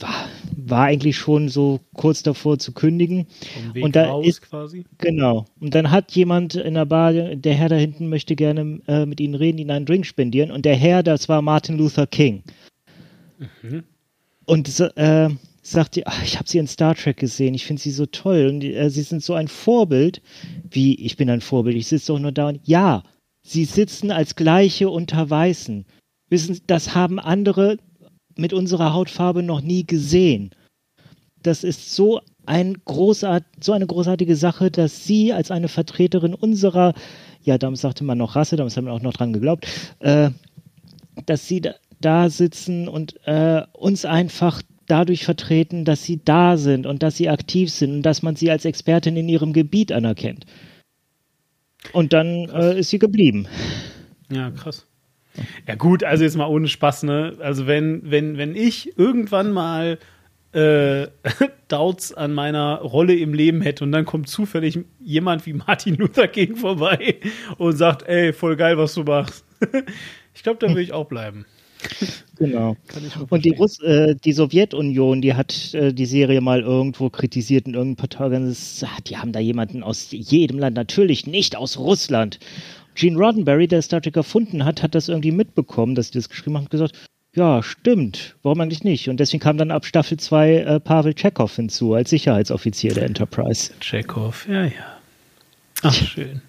war, war eigentlich schon so kurz davor zu kündigen. und da ist quasi. Genau. Und dann hat jemand in der Bar, der Herr da hinten möchte gerne äh, mit Ihnen reden, Ihnen einen Drink spendieren. Und der Herr, das war Martin Luther King. Mhm. Und äh, sagt ach, ich habe Sie in Star Trek gesehen, ich finde Sie so toll und äh, Sie sind so ein Vorbild. Wie, ich bin ein Vorbild, ich sitze doch nur da und ja, Sie sitzen als Gleiche unter Weißen. Wissen, das haben andere mit unserer Hautfarbe noch nie gesehen. Das ist so, ein großart, so eine großartige Sache, dass Sie als eine Vertreterin unserer, ja, damals sagte man noch Rasse, damals haben wir auch noch dran geglaubt, äh, dass Sie da, da sitzen und äh, uns einfach dadurch vertreten, dass Sie da sind und dass Sie aktiv sind und dass man Sie als Expertin in Ihrem Gebiet anerkennt. Und dann äh, ist sie geblieben. Ja, krass. Ja gut, also jetzt mal ohne Spaß, ne? Also wenn, wenn, wenn ich irgendwann mal äh, Doubts an meiner Rolle im Leben hätte und dann kommt zufällig jemand wie Martin Luther King vorbei und sagt, ey, voll geil, was du machst. ich glaube, da will ich auch bleiben. Genau. Und die, Russ äh, die Sowjetunion, die hat äh, die Serie mal irgendwo kritisiert in irgendeinem Portal. Die haben da jemanden aus jedem Land, natürlich nicht aus Russland. Gene Roddenberry, der Star Trek erfunden hat, hat das irgendwie mitbekommen, dass sie das geschrieben haben und gesagt, ja, stimmt, warum eigentlich nicht? Und deswegen kam dann ab Staffel 2 äh, Pavel Chekhov hinzu, als Sicherheitsoffizier der Enterprise. Chekhov, ja, ja. Ach, schön.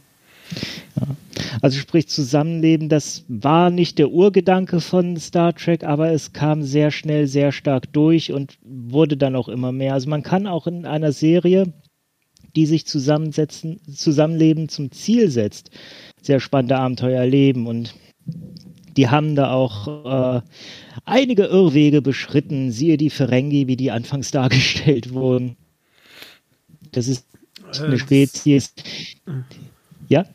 Ja. Also sprich Zusammenleben, das war nicht der Urgedanke von Star Trek, aber es kam sehr schnell, sehr stark durch und wurde dann auch immer mehr. Also man kann auch in einer Serie, die sich zusammensetzen, Zusammenleben zum Ziel setzt, sehr spannende Abenteuer erleben und die haben da auch äh, einige Irrwege beschritten, siehe die Ferengi, wie die anfangs dargestellt wurden. Das ist äh, eine Spezies. Ja?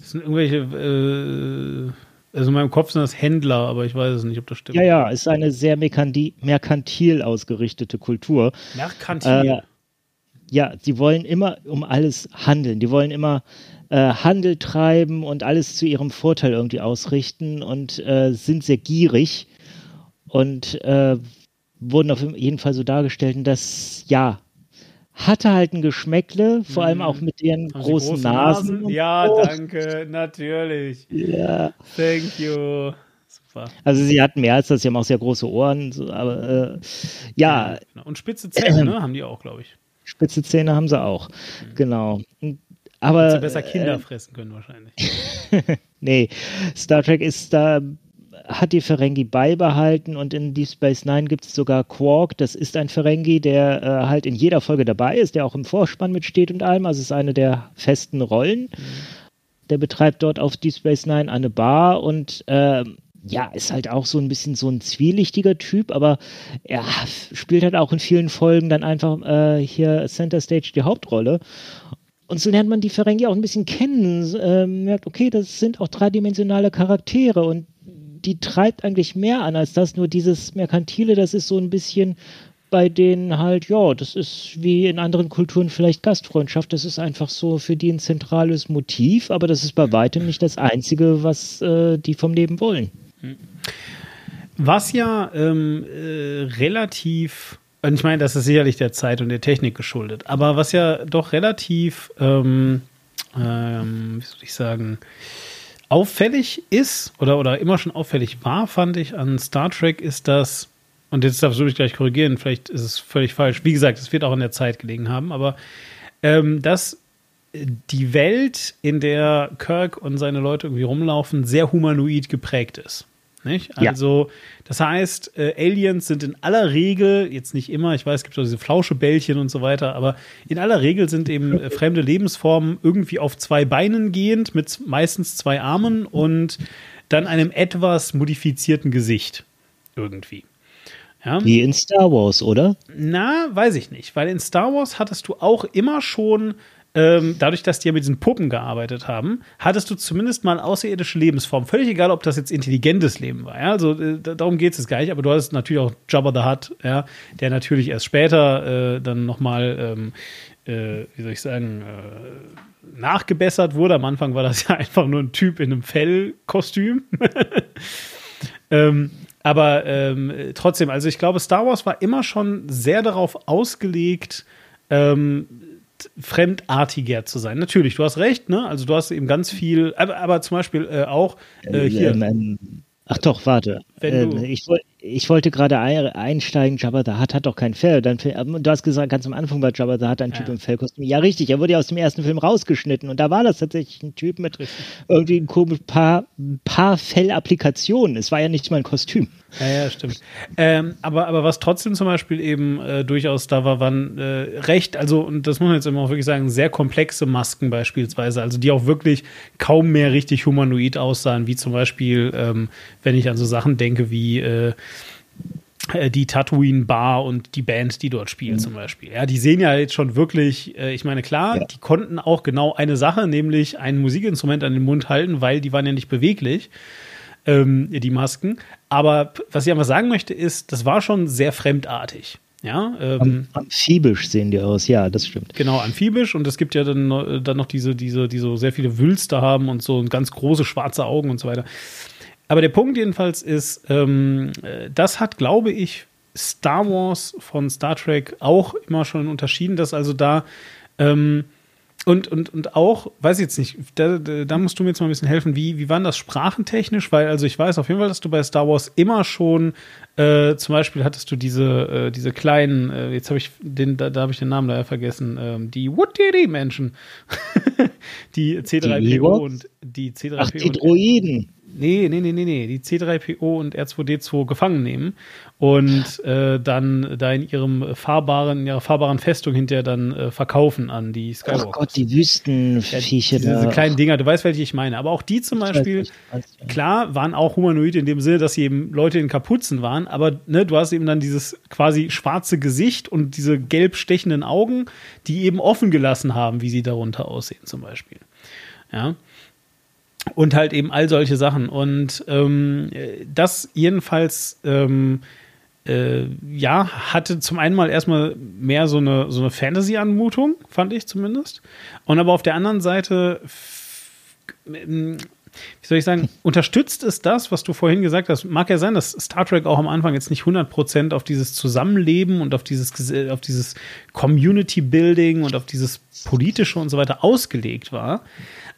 Das sind irgendwelche, äh, also in meinem Kopf sind das Händler, aber ich weiß es nicht, ob das stimmt. Ja, ja, ist eine sehr merkantil ausgerichtete Kultur. Merkantil? Äh, ja, sie wollen immer um alles handeln. Die wollen immer äh, Handel treiben und alles zu ihrem Vorteil irgendwie ausrichten und äh, sind sehr gierig und äh, wurden auf jeden Fall so dargestellt, dass ja, hatte halt ein Geschmäckle, vor allem auch mit ihren großen große Nasen. Nasen? Ja, oh. danke, natürlich. Ja. Thank you. Super. Also sie hatten mehr als das, sie haben auch sehr große Ohren, aber äh, ja. Genau. Und spitze Zähne, ne, haben die auch, glaube ich. Spitze Zähne haben sie auch, mhm. genau. Aber, sie besser Kinder äh, fressen können wahrscheinlich. nee, Star Trek ist da hat die Ferengi beibehalten und in Deep Space Nine gibt es sogar Quark, das ist ein Ferengi, der äh, halt in jeder Folge dabei ist, der auch im Vorspann mitsteht und allem, also ist eine der festen Rollen. Mhm. Der betreibt dort auf Deep Space Nine eine Bar und äh, ja, ist halt auch so ein bisschen so ein zwielichtiger Typ, aber er spielt halt auch in vielen Folgen dann einfach äh, hier Center Stage die Hauptrolle. Und so lernt man die Ferengi auch ein bisschen kennen, äh, merkt, okay, das sind auch dreidimensionale Charaktere und die treibt eigentlich mehr an als das, nur dieses Merkantile, das ist so ein bisschen bei denen halt, ja, das ist wie in anderen Kulturen vielleicht Gastfreundschaft. Das ist einfach so für die ein zentrales Motiv, aber das ist bei weitem nicht das Einzige, was äh, die vom Leben wollen. Was ja ähm, äh, relativ, und ich meine, das ist sicherlich der Zeit und der Technik geschuldet, aber was ja doch relativ, ähm, ähm, wie soll ich sagen, auffällig ist oder, oder immer schon auffällig war, fand ich an Star Trek, ist das, und jetzt darfst du mich gleich korrigieren, vielleicht ist es völlig falsch. Wie gesagt, es wird auch in der Zeit gelegen haben, aber ähm, dass die Welt, in der Kirk und seine Leute irgendwie rumlaufen, sehr humanoid geprägt ist. Nicht? Ja. Also, das heißt, äh, Aliens sind in aller Regel, jetzt nicht immer, ich weiß, es gibt auch diese Flauschebällchen und so weiter, aber in aller Regel sind eben äh, fremde Lebensformen irgendwie auf zwei Beinen gehend, mit meistens zwei Armen und dann einem etwas modifizierten Gesicht. Irgendwie. Ja? Wie in Star Wars, oder? Na, weiß ich nicht, weil in Star Wars hattest du auch immer schon, ähm, dadurch, dass die ja mit diesen Puppen gearbeitet haben, hattest du zumindest mal außerirdische Lebensformen. Völlig egal, ob das jetzt intelligentes Leben war. Ja? Also äh, da- darum geht es jetzt gar nicht, aber du hattest natürlich auch Jabba the Hutt, ja? der natürlich erst später äh, dann nochmal, ähm, äh, wie soll ich sagen, äh, nachgebessert wurde. Am Anfang war das ja einfach nur ein Typ in einem Fellkostüm. Ähm, aber ähm, trotzdem, also ich glaube, Star Wars war immer schon sehr darauf ausgelegt, ähm, fremdartiger zu sein. Natürlich, du hast recht, ne? Also du hast eben ganz viel, aber, aber zum Beispiel äh, auch äh, hier. Ähm, ähm, ach doch, warte. Ähm, ich, woll- ich wollte gerade ein, einsteigen, Jabba the Hutt hat doch kein Fell. Dann, ähm, du hast gesagt, ganz am Anfang war Jabba the Hutt ein Typ Ja. im Fellkostüm. Ja, richtig, er wurde ja aus dem ersten Film rausgeschnitten und da war das tatsächlich ein Typ mit irgendwie ein komisch paar, paar Fellapplikationen. Es war ja nicht mal ein Kostüm. Ja, ja, stimmt. Ähm, aber, aber was trotzdem zum Beispiel eben äh, durchaus da war, waren äh, recht, also, und das muss man jetzt immer auch wirklich sagen, sehr komplexe Masken beispielsweise, also die auch wirklich kaum mehr richtig humanoid aussahen, wie zum Beispiel, ähm, wenn ich an so Sachen denke wie äh, äh, die Tatooine Bar und die Band, die dort spielt zum Beispiel. Ja, die sehen ja jetzt schon wirklich, äh, ich meine, klar, Ja. die konnten auch genau eine Sache, nämlich ein Musikinstrument an den Mund halten, weil die waren ja nicht beweglich ähm, die Masken. Aber was ich einfach sagen möchte, ist, das war schon sehr fremdartig. Ja, ähm, Amphibisch sehen die aus, ja, das stimmt. genau, amphibisch und es gibt ja dann, noch- dann noch diese, diese, die so sehr viele Wülste haben und so und ganz große schwarze Augen und so weiter. Aber der Punkt jedenfalls ist, ähm, äh, das hat, glaube ich, Star Wars von Star Trek auch immer schon unterschieden, dass also da ähm, und, und, und auch, weiß ich jetzt nicht, da, da musst du mir jetzt mal ein bisschen helfen, wie, wie war denn das sprachentechnisch? Weil, also ich weiß auf jeden Fall, dass du bei Star Wars immer schon, äh, zum Beispiel hattest du diese, äh, diese kleinen, äh, jetzt habe ich den, da, da habe ich den Namen leider vergessen, ähm, die Woodiri-Menschen. die C3PO Ewoks? und die C3PO. Ach, die Droiden. Nee, nee, nee, nee, nee. Die C3PO und R2D2 gefangen nehmen und äh, dann da in ihrem fahrbaren, in ihrer fahrbaren Festung hinterher dann äh, verkaufen an die Skywalker. Ach Gott, die Wüstenviecher diese, diese da. kleinen Dinger, du weißt, welche ich meine. Aber auch die zum Beispiel, ja. klar, waren auch humanoid in dem Sinne, dass sie eben Leute in Kapuzen waren, aber ne, du hast eben dann dieses quasi schwarze Gesicht und diese gelb stechenden Augen, die eben offen gelassen haben, wie sie darunter aussehen, zum Beispiel. Ja. Und halt eben all solche Sachen. Und ähm, äh, das jedenfalls, ähm, äh, ja, hatte zum einen mal erstmal mehr so eine, so eine Fantasy-Anmutung, fand ich zumindest. Und aber auf der anderen Seite, ähm, wie soll ich sagen, unterstützt es das, was du vorhin gesagt hast. Mag ja sein, dass Star Trek auch am Anfang jetzt nicht 100% auf dieses Zusammenleben und auf dieses, auf dieses Community-Building und auf dieses Politische und so weiter ausgelegt war.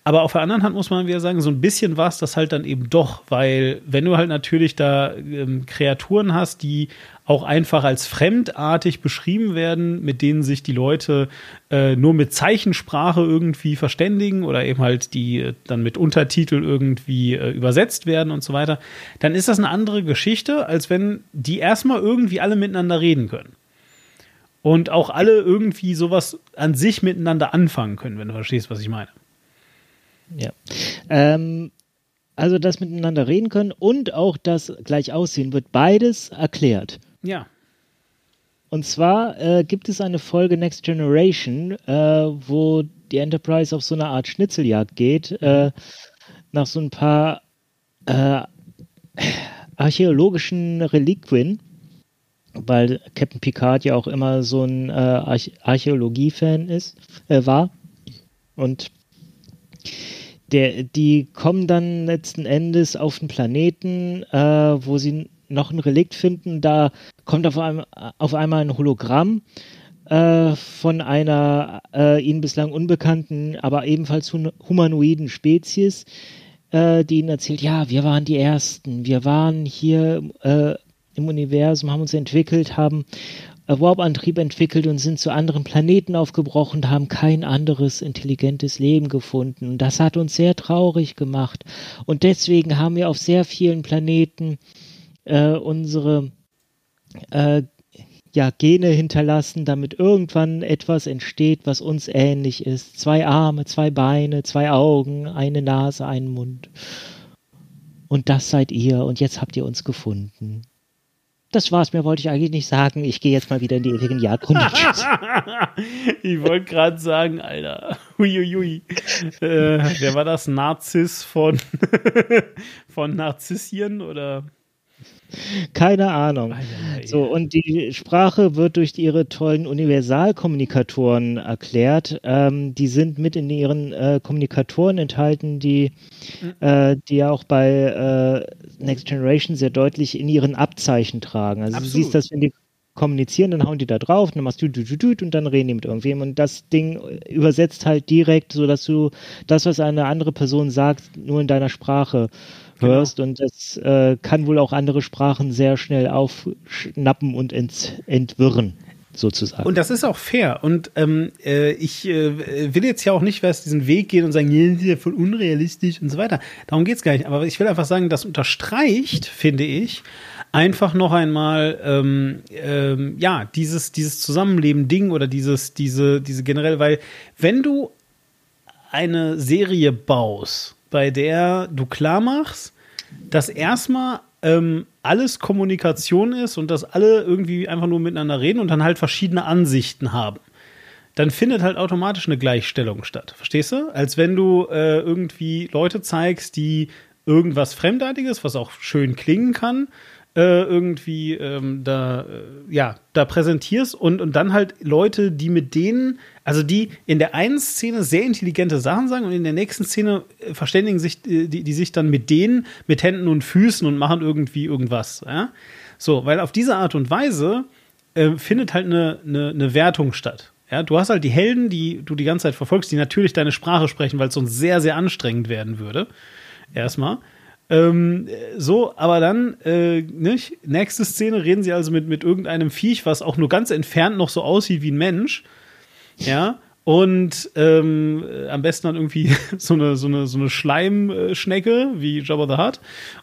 Aber auf der anderen Hand muss man wieder sagen, so ein bisschen war es das halt dann eben doch, weil wenn du halt natürlich da ähm, Kreaturen hast, die auch einfach als fremdartig beschrieben werden, mit denen sich die Leute äh, nur mit Zeichensprache irgendwie verständigen oder eben halt die äh, dann mit Untertitel irgendwie äh, übersetzt werden und so weiter, dann ist das eine andere Geschichte, als wenn die erstmal irgendwie alle miteinander reden können. Und auch alle irgendwie sowas an sich miteinander anfangen können, wenn du verstehst, was ich meine. Ja. Ähm, also das miteinander reden können und auch das gleich aussehen wird beides erklärt. Ja. Und zwar äh, gibt es eine Folge Next Generation, äh, wo die Enterprise auf so eine Art Schnitzeljagd geht, äh, nach so ein paar äh, archäologischen Reliquien. Weil Captain Picard ja auch immer so ein äh, Arch Archäologie-Fan ist, äh, war. Und der, die kommen dann letzten Endes auf den Planeten, äh, wo sie noch ein Relikt finden. Da kommt auf einmal, auf einmal ein Hologramm äh, von einer äh, ihnen bislang unbekannten, aber ebenfalls humanoiden Spezies, äh, die ihnen erzählt, ja, wir waren die Ersten, wir waren hier äh, im Universum, haben uns entwickelt, haben Warp-Antrieb entwickelt und sind zu anderen Planeten aufgebrochen, haben kein anderes intelligentes Leben gefunden. Und das hat uns sehr traurig gemacht. Und deswegen haben wir auf sehr vielen Planeten äh, unsere äh, ja, Gene hinterlassen, damit irgendwann etwas entsteht, was uns ähnlich ist. Zwei Arme, zwei Beine, zwei Augen, eine Nase, einen Mund. Und das seid ihr und jetzt habt ihr uns gefunden. Das war's, mir wollte ich eigentlich nicht sagen. Ich gehe jetzt mal wieder in die ewigen Jagdgründe. ich wollte gerade sagen, Alter. Huiuiui. Äh, wer war das? Narziss von, von Narzissien oder? Keine Ahnung. So, und die Sprache wird durch ihre tollen Universalkommunikatoren erklärt. Ähm, die sind mit in ihren äh, Kommunikatoren enthalten, die, mhm. äh, die ja auch bei äh, Next Generation sehr deutlich in ihren Abzeichen tragen. Also Absolut. du siehst das, wenn die kommunizieren, dann hauen die da drauf, dann machst du du, du, du und dann reden die mit irgendwem. Und das Ding übersetzt halt direkt, so dass du das, was eine andere Person sagt, nur in deiner Sprache Genau. Hörst und das äh, kann wohl auch andere Sprachen sehr schnell aufschnappen und ent entwirren. Sozusagen. Und das ist auch fair. Und ähm, äh, ich äh, will jetzt ja auch nicht erst diesen Weg gehen und sagen, ja, ist ja voll unrealistisch und so weiter. Darum geht es gar nicht. Aber ich will einfach sagen, das unterstreicht, finde ich, einfach noch einmal ähm, ähm, ja dieses dieses Zusammenleben Ding oder dieses diese diese generell, weil wenn du eine Serie baust, bei der du klar machst, dass erstmal ähm, alles Kommunikation ist und dass alle irgendwie einfach nur miteinander reden und dann halt verschiedene Ansichten haben. Dann findet halt automatisch eine Gleichstellung statt. Verstehst du? Als wenn du äh, irgendwie Leute zeigst, die irgendwas Fremdartiges, was auch schön klingen kann, äh, irgendwie ähm, da, äh, ja, da präsentierst und, und dann halt Leute, die mit denen, also die in der einen Szene sehr intelligente Sachen sagen und in der nächsten Szene äh, verständigen sich, äh, die, die sich dann mit denen mit Händen und Füßen und machen irgendwie irgendwas. Ja? So, weil auf diese Art und Weise äh, findet halt eine, eine, eine Wertung statt. Ja, du hast halt die Helden, die du die ganze Zeit verfolgst, die natürlich deine Sprache sprechen, weil es sonst sehr, sehr anstrengend werden würde. Erstmal. Ähm, so, aber dann, äh, nicht? Nächste Szene reden sie also mit, mit irgendeinem Viech, was auch nur ganz entfernt noch so aussieht wie ein Mensch. Ja. Und ähm, am besten dann irgendwie so eine, so eine, so eine Schleimschnecke wie Jabba the Hutt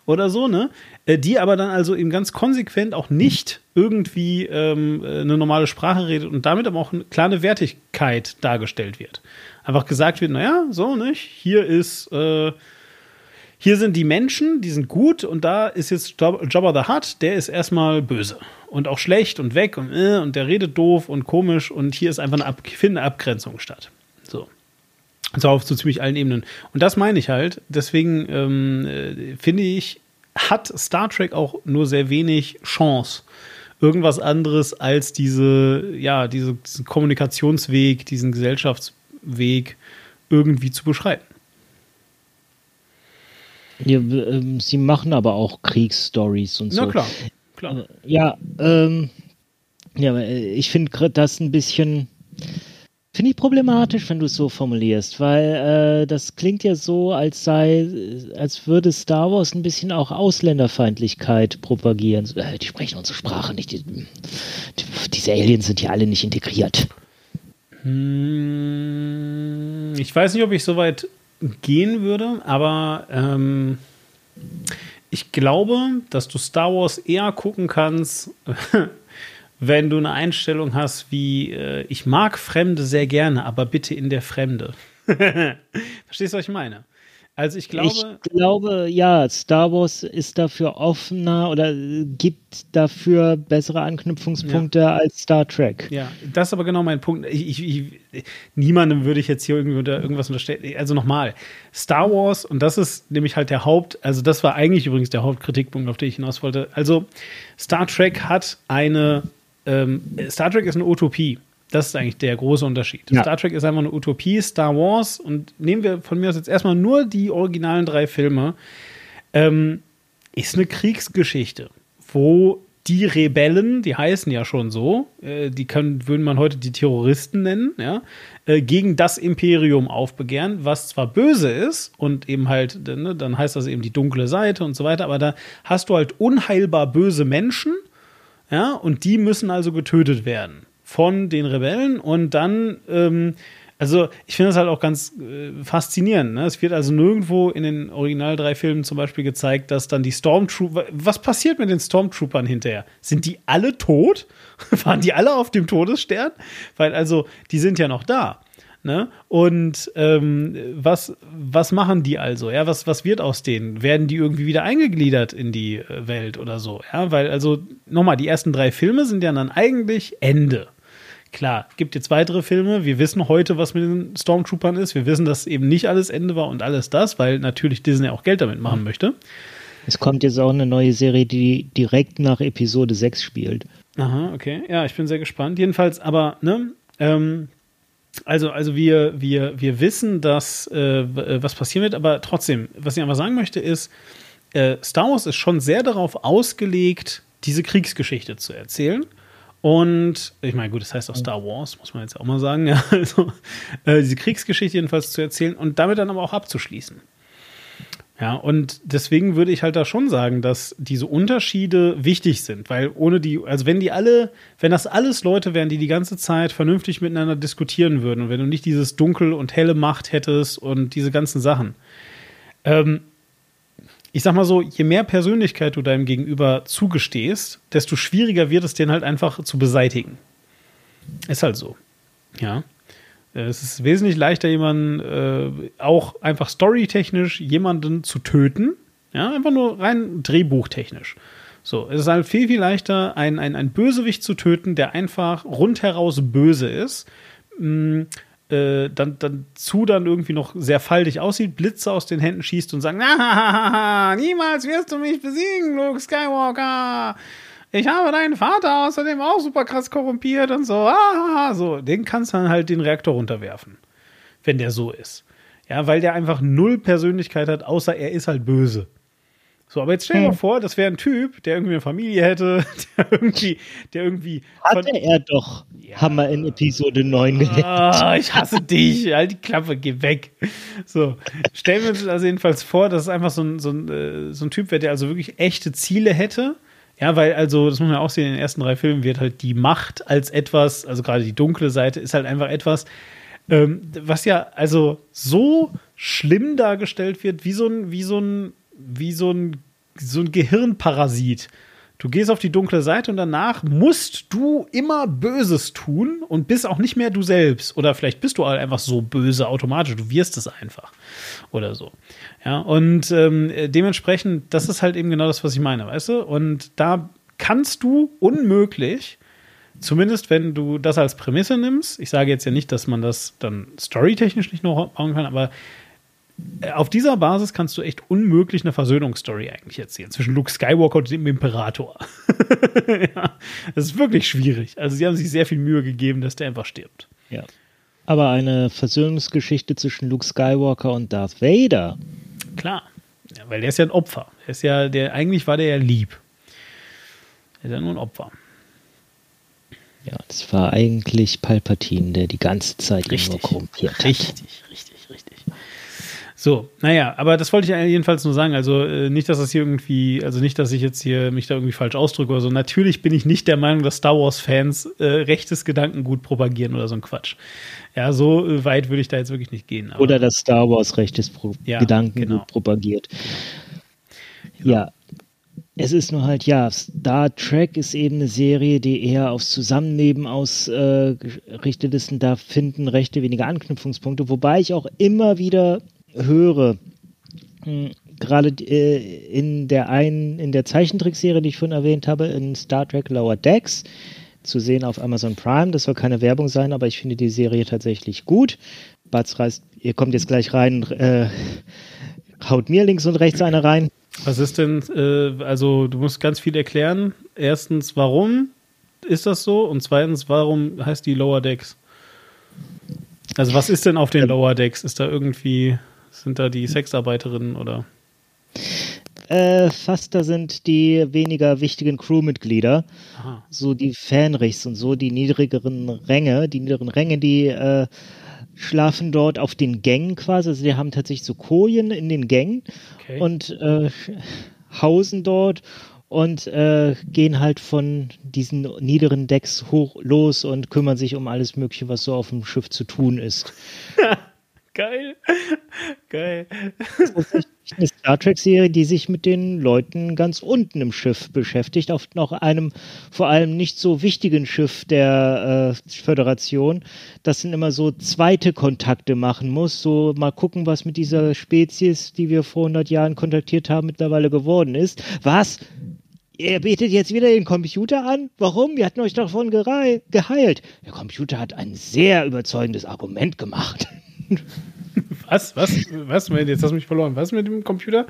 oder so, ne? Äh, die aber dann also eben ganz konsequent auch nicht irgendwie ähm, eine normale Sprache redet und damit aber auch eine kleine Wertigkeit dargestellt wird. Einfach gesagt wird, naja, so, nicht? Hier ist äh, hier sind die Menschen, die sind gut und da ist jetzt Jabba the Hutt, der ist erstmal böse und auch schlecht und weg und, äh, und der redet doof und komisch und hier ist einfach eine, Ab eine Abgrenzung statt. So. Zwar auf so ziemlich allen Ebenen. Und das meine ich halt. Deswegen ähm, äh, finde ich, hat Star Trek auch nur sehr wenig Chance, irgendwas anderes als diese, ja, diese, diesen Kommunikationsweg, diesen Gesellschaftsweg irgendwie zu beschreiten. Ja, ähm, sie machen aber auch Kriegsstories und so. Na klar, klar. Äh, ja, ähm, ja, äh, ich finde das ein bisschen, finde ich problematisch, wenn du es so formulierst, weil äh, das klingt ja so, als sei, als würde Star Wars ein bisschen auch Ausländerfeindlichkeit propagieren. Äh, die sprechen unsere Sprache nicht, die, die, diese Aliens sind hier alle nicht integriert. Hm, ich weiß nicht, ob ich so weit gehen würde, aber ähm, ich glaube, dass du Star Wars eher gucken kannst, wenn du eine Einstellung hast wie, äh, ich mag Fremde sehr gerne, aber bitte in der Fremde. Verstehst du, was ich meine? Also ich glaube. Ich glaube, ja, Star Wars ist dafür offener oder gibt dafür bessere Anknüpfungspunkte ja. als Star Trek. Ja, das ist aber genau mein Punkt. Ich, ich, ich, niemandem würde ich jetzt hier irgendwie unter irgendwas unterstellen. Also nochmal, Star Wars, und das ist nämlich halt der Haupt, also das war eigentlich übrigens der Hauptkritikpunkt, auf den ich hinaus wollte. Also Star Trek hat eine, ähm, Star Trek ist eine Utopie. Das ist eigentlich der große Unterschied. Ja. Star Trek ist einfach eine Utopie. Star Wars, und nehmen wir von mir aus jetzt erstmal nur die originalen drei Filme, ähm, ist eine Kriegsgeschichte, wo die Rebellen, die heißen ja schon so, äh, die können, würden man heute die Terroristen nennen, ja, äh, gegen das Imperium aufbegehren, was zwar böse ist und eben halt, ne, dann heißt das eben die dunkle Seite und so weiter, aber da hast du halt unheilbar böse Menschen, ja, und die müssen also getötet werden von den Rebellen und dann, ähm, also ich finde das halt auch ganz äh, faszinierend. Ne? Es wird also nirgendwo in den Original drei Filmen zum Beispiel gezeigt, dass dann die Stormtrooper, was passiert mit den Stormtroopern hinterher? Sind die alle tot? Waren die alle auf dem Todesstern? Weil also, die sind ja noch da. Ne? Und ähm, was, was machen die also? Ja, was, was wird aus denen? Werden die irgendwie wieder eingegliedert in die äh, Welt oder so? Ja, weil also nochmal, die ersten drei Filme sind ja dann eigentlich Ende. Klar, gibt jetzt weitere Filme. Wir wissen heute, was mit den Stormtroopern ist. Wir wissen, dass eben nicht alles Ende war und alles das, weil natürlich Disney auch Geld damit machen möchte. Es kommt jetzt auch eine neue Serie, die direkt nach Episode 6 spielt. Aha, okay. Ja, ich bin sehr gespannt. Jedenfalls, aber, ne, ähm, also, also wir, wir, wir wissen, dass äh, was passieren wird, aber trotzdem, was ich einfach sagen möchte, ist, äh, Star Wars ist schon sehr darauf ausgelegt, diese Kriegsgeschichte zu erzählen. Und ich meine, gut, das heißt auch Star Wars, muss man jetzt auch mal sagen, ja, also äh, diese Kriegsgeschichte jedenfalls zu erzählen und damit dann aber auch abzuschließen. Ja, und deswegen würde ich halt da schon sagen, dass diese Unterschiede wichtig sind, weil ohne die, also wenn die alle, wenn das alles Leute wären, die die ganze Zeit vernünftig miteinander diskutieren würden und wenn du nicht dieses Dunkel und helle Macht hättest und diese ganzen Sachen, ähm, ich sag mal so, je mehr Persönlichkeit du deinem Gegenüber zugestehst, desto schwieriger wird es den halt einfach zu beseitigen. Ist halt so. Ja. Es ist wesentlich leichter, jemanden äh, auch einfach storytechnisch jemanden zu töten. Ja, einfach nur rein drehbuchtechnisch. So, es ist halt viel, viel leichter, einen, einen, Bösewicht zu töten, der einfach rundheraus böse ist. Mh, mm, äh, dann, dann zu dann irgendwie noch sehr faltig aussieht, Blitze aus den Händen schießt und sagt, niemals wirst du mich besiegen, Luke Skywalker. Ich habe deinen Vater außerdem auch super krass korrumpiert und so. Ah, so, den kannst du dann halt den Reaktor runterwerfen, wenn der so ist. Ja, weil der einfach null Persönlichkeit hat, außer er ist halt böse. So, aber jetzt stell dir hm. mal vor, das wäre ein Typ, der irgendwie eine Familie hätte, der irgendwie, der irgendwie. Hatte er doch, ja. haben wir in Episode 9 gelernt. Ah, ich hasse dich, halt die Klappe, geh weg. So, stellen wir uns also jedenfalls vor, dass es einfach so ein, so ein, äh, so ein Typ wäre, der also wirklich echte Ziele hätte. Ja, weil also, das muss man auch sehen, in den ersten drei Filmen wird halt die Macht als etwas, also gerade die dunkle Seite, ist halt einfach etwas, ähm, was ja also so schlimm dargestellt wird, wie so ein, wie so ein wie so ein, so ein Gehirnparasit. Du gehst auf die dunkle Seite und danach musst du immer Böses tun und bist auch nicht mehr du selbst. Oder vielleicht bist du halt einfach so böse automatisch. Du wirst es einfach. Oder so. Ja, und ähm, dementsprechend, das ist halt eben genau das, was ich meine, weißt du? Und da kannst du unmöglich, zumindest wenn du das als Prämisse nimmst, ich sage jetzt ja nicht, dass man das dann storytechnisch nicht noch bauen kann, aber auf dieser Basis kannst du echt unmöglich eine Versöhnungsstory eigentlich erzählen zwischen Luke Skywalker und dem Imperator. ja, das ist wirklich schwierig. Also sie haben sich sehr viel Mühe gegeben, dass der einfach stirbt. Ja. Aber eine Versöhnungsgeschichte zwischen Luke Skywalker und Darth Vader. Klar. Ja, weil der ist ja ein Opfer. Der ist ja, der, eigentlich war der ja lieb. Der ist ja nur ein Opfer. Ja, das war eigentlich Palpatine, der die ganze Zeit richtig, nur korrumpiert hat. Richtig, richtig. So, naja, aber das wollte ich jedenfalls nur sagen. Also äh, nicht, dass das hier irgendwie, also nicht, dass ich jetzt hier mich da irgendwie falsch ausdrücke oder so. Natürlich bin ich nicht der Meinung, dass Star Wars-Fans äh, rechtes Gedankengut propagieren oder so ein Quatsch. Ja, so äh, weit würde ich da jetzt wirklich nicht gehen. oder dass Star Wars rechtes Pro ja, Gedankengut genau. propagiert. Genau. Ja. Es ist nur halt, ja, Star Trek ist eben eine Serie, die eher aufs Zusammenleben ausgerichtet ist und da finden Rechte weniger Anknüpfungspunkte, wobei ich auch immer wieder höre, mh, gerade äh, in der einen, in der Zeichentrickserie, die ich vorhin erwähnt habe, in Star Trek Lower Decks, zu sehen auf Amazon Prime. Das soll keine Werbung sein, aber ich finde die Serie tatsächlich gut. Batz reißt, ihr kommt jetzt gleich rein, äh, haut mir links und rechts eine rein. Was ist denn, äh, also du musst ganz viel erklären. Erstens, warum ist das so? Und zweitens, warum heißt die Lower Decks? Also was ist denn auf den Lower Decks? Ist da irgendwie, sind da die Sexarbeiterinnen oder? Äh, fast da sind die weniger wichtigen Crewmitglieder, Aha. so die Fanrichs und so, die niedrigeren Ränge, die niederen Ränge, die äh, schlafen dort auf den Gängen quasi, also die haben tatsächlich so Kojen in den Gängen Okay. und äh, hausen dort und äh, gehen halt von diesen niederen Decks hoch los und kümmern sich um alles Mögliche, was so auf dem Schiff zu tun ist. Geil. Geil. eine Star Trek-Serie, die sich mit den Leuten ganz unten im Schiff beschäftigt, auf noch einem vor allem nicht so wichtigen Schiff der äh, Föderation, das dann immer so zweite Kontakte machen muss, so mal gucken, was mit dieser Spezies, die wir vor 100 Jahren kontaktiert haben, mittlerweile geworden ist. Was? Ihr betet jetzt wieder den Computer an? Warum? Wir hatten euch davon geheilt. Der Computer hat ein sehr überzeugendes Argument gemacht. Was? Was? Was? Jetzt hast du mich verloren. Was mit dem Computer?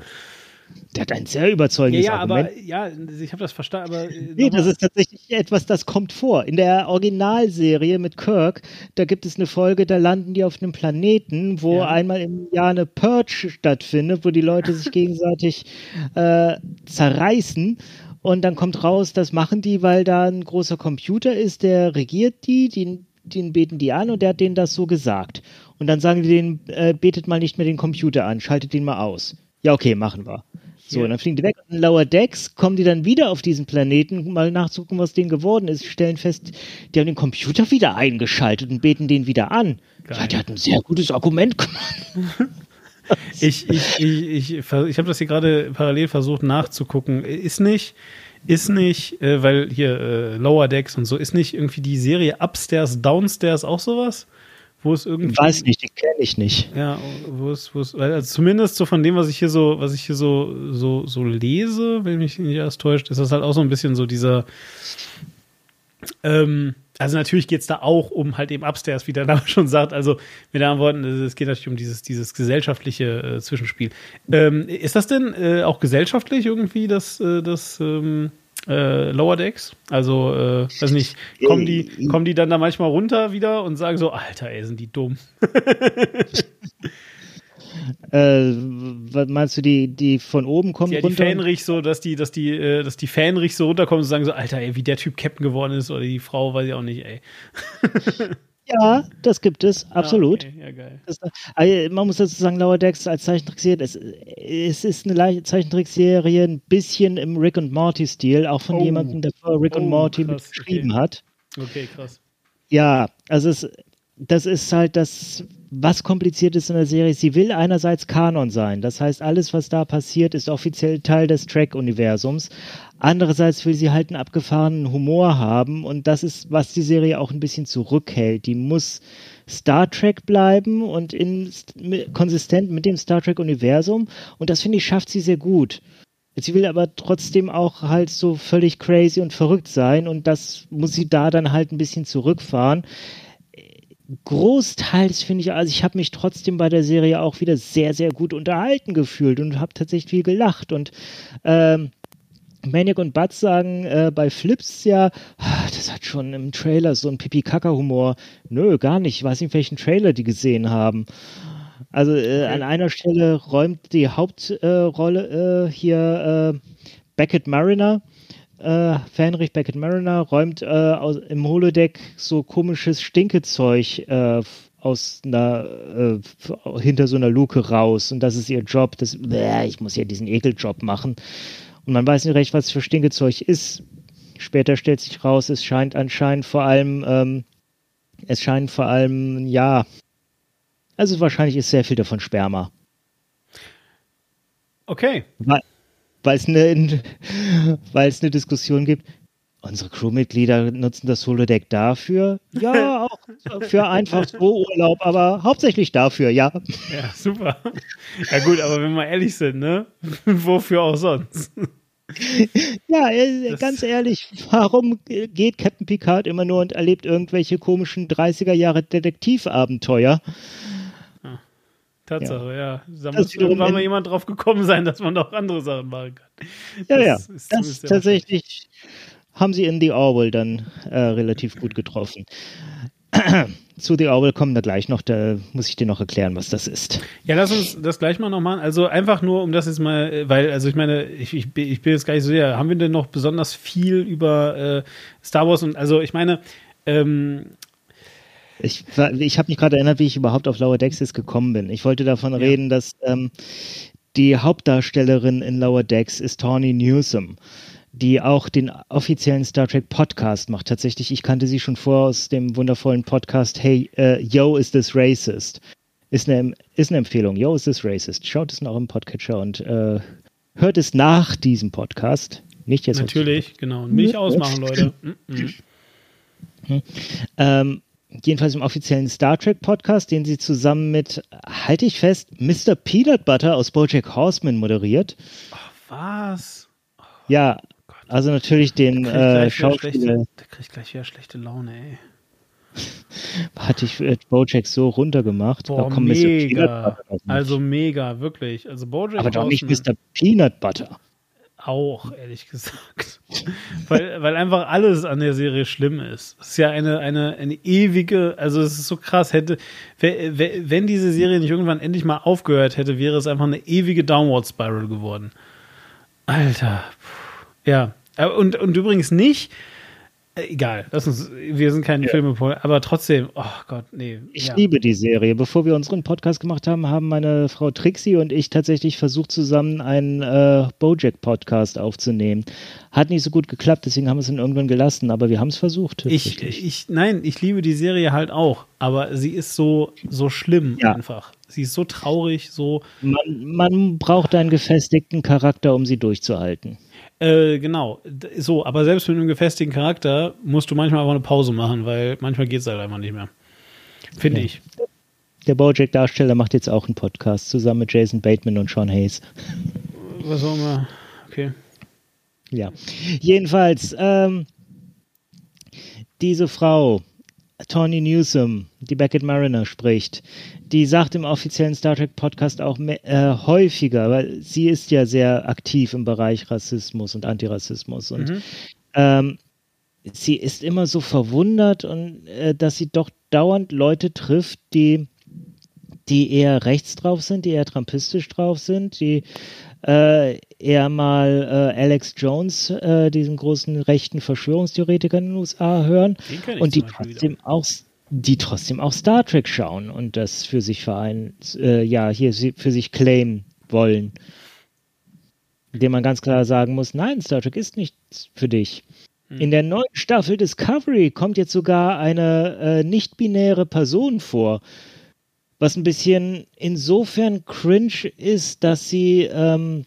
Der hat ein sehr Ja, überzeugendes ja, Argument. aber ja, ich habe das verstanden, aber äh, Nee, das ist tatsächlich etwas, das kommt vor. In der Originalserie mit Kirk, da gibt es eine Folge, da landen die auf einem Planeten, wo Ja. einmal im Jahr eine Purge stattfindet, wo die Leute sich gegenseitig äh, zerreißen. Und dann kommt raus, das machen die, weil da ein großer Computer ist, der regiert die, den, den beten die an und der hat denen das so gesagt. Und dann sagen die denen, äh, betet mal nicht mehr den Computer an, schaltet den mal aus. Ja, okay, machen wir. So, und dann fliegen die weg. Und in Lower Decks kommen die dann wieder auf diesen Planeten, mal nachzugucken, was denen geworden ist, stellen fest, die haben den Computer wieder eingeschaltet und beten den wieder an. Geil. Ja, der hat ein sehr gutes Argument gemacht. Ich, ich, ich, ich, ich habe das hier gerade parallel versucht nachzugucken. Ist nicht, ist nicht, äh, weil hier äh, Lower Decks und so, ist nicht irgendwie die Serie Upstairs, Downstairs auch sowas? Wo es irgendwie. Ich weiß nicht, den kenne ich nicht. Ja, wo es, wo es, weil also zumindest so von dem, was ich hier so, was ich hier so, so, so lese, wenn mich nicht alles täuscht, ist das halt auch so ein bisschen so dieser, ähm, also natürlich geht es da auch um halt eben Upstairs, wie der Name schon sagt. Also mit anderen Worten, es geht natürlich um dieses, dieses gesellschaftliche äh, Zwischenspiel. Ähm, ist das denn äh, auch gesellschaftlich irgendwie das, äh, das ähm, äh, Lower Decks? Also, äh, weiß nicht, kommen die, kommen die dann da manchmal runter wieder und sagen so, Alter, ey, sind die dumm. Äh, was meinst du, die, die von oben kommen Ja, die runter? Fähnrich so, dass die, dass die, äh, dass die Fähnrich so runterkommen und sagen so, Alter, ey, wie der Typ Captain geworden ist oder die Frau, weiß ich auch nicht, ey. ja, das gibt es, absolut. Ah, okay. Ja, geil. Das, äh, man muss dazu sagen, Lower Decks als Zeichentrickserie, es, es ist eine Zeichentrickserie ein bisschen im Rick und Morty-Stil, auch von Oh. jemandem, der vor Rick Oh, und Morty krass, mitgeschrieben okay. hat. Okay, krass. Ja, also es, das ist halt das, was kompliziert ist in der Serie. Sie will einerseits Kanon sein. Das heißt, alles, was da passiert, ist offiziell Teil des Track-Universums. Andererseits will sie halt einen abgefahrenen Humor haben und das ist, was die Serie auch ein bisschen zurückhält. Die muss Star Trek bleiben und in, konsistent mit dem Star Trek-Universum und das finde ich, schafft sie sehr gut. Sie will aber trotzdem auch halt so völlig crazy und verrückt sein und das muss sie da dann halt ein bisschen zurückfahren. Großteils finde ich, also ich habe mich trotzdem bei der Serie auch wieder sehr, sehr gut unterhalten gefühlt und habe tatsächlich viel gelacht und ähm, Maniac und Bud sagen äh, bei Flips ja, ah, das hat schon im Trailer so einen Pipi-Kaka-Humor. Nö, gar nicht. Ich weiß nicht, welchen Trailer die gesehen haben. Also äh, an einer Stelle räumt die Hauptrolle äh, hier äh, Beckett Mariner, äh, Fähnrich Beckett Mariner, räumt äh, aus, im Holodeck so komisches Stinkezeug äh, aus einer äh, hinter so einer Luke raus und das ist ihr Job. Das, bäh, ich muss ja diesen Ekeljob machen. Und man weiß nicht recht, was für Stinkezeug ist. Später stellt sich raus, es scheint anscheinend vor allem, ähm, es scheint vor allem, ja, also wahrscheinlich ist sehr viel davon Sperma. Okay. Weil weil es eine, weil es eine Diskussion gibt. unsere Crewmitglieder nutzen das Holodeck dafür. Ja, auch für einfach so Urlaub, aber hauptsächlich dafür, ja. Ja, super. Ja gut, aber wenn wir ehrlich sind, ne? Wofür auch sonst? Ja, äh, ganz ehrlich, warum geht Captain Picard immer nur und erlebt irgendwelche komischen 30er Jahre Detektivabenteuer? Tatsache, ja. Da muss irgendwann mal jemand drauf gekommen sein, dass man auch andere Sachen machen kann. Ja, das ja. Ist, das tatsächlich haben sie in The Orwell dann äh, relativ gut getroffen. Zu The Orwell kommen wir gleich noch, da muss ich dir noch erklären, was das ist. Ja, lass uns das gleich mal noch machen. Also einfach nur, um das jetzt mal, weil, also ich meine, ich, ich, ich bin jetzt gar nicht so sehr, haben wir denn noch besonders viel über äh, Star Wars und, also ich meine, ähm, ich, ich habe mich gerade erinnert, wie ich überhaupt auf Lower Decks gekommen bin. Ich wollte davon ja. reden, dass ähm, die Hauptdarstellerin in Lower Decks ist Tawny Newsom die auch den offiziellen Star Trek Podcast macht. Tatsächlich, ich kannte sie schon vor aus dem wundervollen Podcast Hey, uh, Yo, is this racist? Ist eine, ist eine Empfehlung. Yo, is this racist? Schaut es noch im Podcatcher und äh, hört es nach diesem Podcast. Nicht jetzt. Natürlich, genau. Milch ausmachen, Leute. Hm. ähm, jedenfalls im offiziellen Star Trek Podcast, den sie zusammen mit, halte ich fest, Mr. Peanut Butter aus Bojack Horseman moderiert. Ach, was? Ja, also natürlich den äh, Schauspieler. Der kriegt gleich wieder schlechte Laune, ey. Hatte ich äh, Bojack so runtergemacht. Boah, da mega. Also mega, wirklich. Also Bojack Aber doch nicht Mr. Peanut Butter. Auch, ehrlich gesagt. weil, weil einfach alles an der Serie schlimm ist. Es ist ja eine, eine, eine ewige, also es ist so krass, hätte, wenn diese Serie nicht irgendwann endlich mal aufgehört hätte, wäre es einfach eine ewige Downward Spiral geworden. Alter. Ja, äh, und, und übrigens nicht, egal, lass uns, wir sind keine ja. Filme, aber trotzdem, oh Gott, nee. Ich ja. liebe die Serie. Bevor wir unseren Podcast gemacht haben, haben meine Frau Trixie und ich tatsächlich versucht, zusammen einen äh, Bojack-Podcast aufzunehmen. Hat nicht so gut geklappt, deswegen haben wir es dann irgendwann gelassen, aber wir haben es versucht. Ich, ich, nein, ich liebe die Serie halt auch, aber sie ist so, so schlimm ja. einfach. Sie ist so traurig, so. Man, man braucht einen gefestigten Charakter, um sie durchzuhalten. Äh, genau. So, aber selbst mit einem gefestigten Charakter musst du manchmal einfach eine Pause machen, weil manchmal geht es halt einfach nicht mehr. Finde ja. ich. Der Bojack-Darsteller macht jetzt auch einen Podcast zusammen mit Jason Bateman und Sean Hayes. Was auch immer. Okay. Ja. Jedenfalls, ähm, diese Frau, Tony Newsom, die Beckett Mariner spricht, die sagt im offiziellen Star Trek Podcast auch mehr, äh, häufiger, weil sie ist ja sehr aktiv im Bereich Rassismus und Antirassismus und mhm. ähm, sie ist immer so verwundert und äh, dass sie doch dauernd Leute trifft, die die eher rechts drauf sind, die eher trampistisch drauf sind, die äh, eher mal äh, Alex Jones, äh, diesen großen rechten Verschwörungstheoretiker in den USA hören und die trotzdem wieder. auch die trotzdem auch Star Trek schauen und das für sich vereinen, äh, ja, hier für sich claimen wollen. Indem man ganz klar sagen muss, nein, Star Trek ist nichts für dich. Hm. In der neuen Staffel Discovery kommt jetzt sogar eine äh, nicht-binäre Person vor, was ein bisschen insofern cringe ist, dass sie ähm,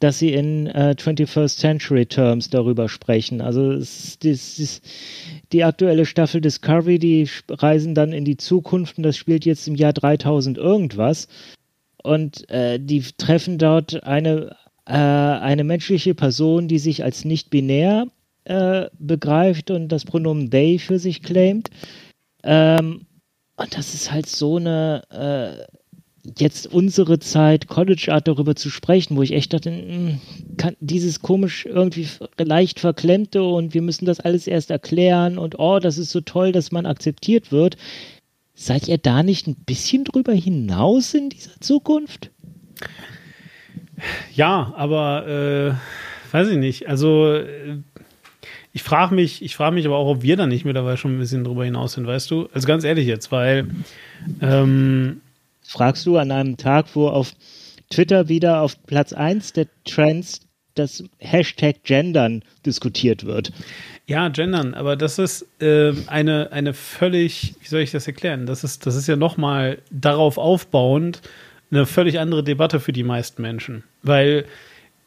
dass sie in äh, 21st Century Terms darüber sprechen. Also es, es, es, die aktuelle Staffel Discovery, die reisen dann in die Zukunft und das spielt jetzt im Jahr 3000 irgendwas. Und äh, die treffen dort eine, äh, eine menschliche Person, die sich als nicht binär äh, begreift und das Pronomen they für sich claimt. Ähm, und das ist halt so eine äh, jetzt unsere Zeit, College Art darüber zu sprechen, wo ich echt dachte, hm, kann dieses komisch irgendwie leicht verklemmte und wir müssen das alles erst erklären und oh, das ist so toll, dass man akzeptiert wird. Seid ihr da nicht ein bisschen drüber hinaus in dieser Zukunft? Ja, aber äh, weiß ich nicht. Also äh, ich frage mich, ich frage mich aber auch, ob wir da nicht mittlerweile schon ein bisschen drüber hinaus sind, weißt du? Also ganz ehrlich jetzt, weil ähm, fragst du an einem Tag, wo auf Twitter wieder auf Platz 1 der Trends das Hashtag Gendern diskutiert wird. Ja, Gendern, aber das ist äh, eine, eine völlig, wie soll ich das erklären? Das ist, das ist ja nochmal darauf aufbauend eine völlig andere Debatte für die meisten Menschen. Weil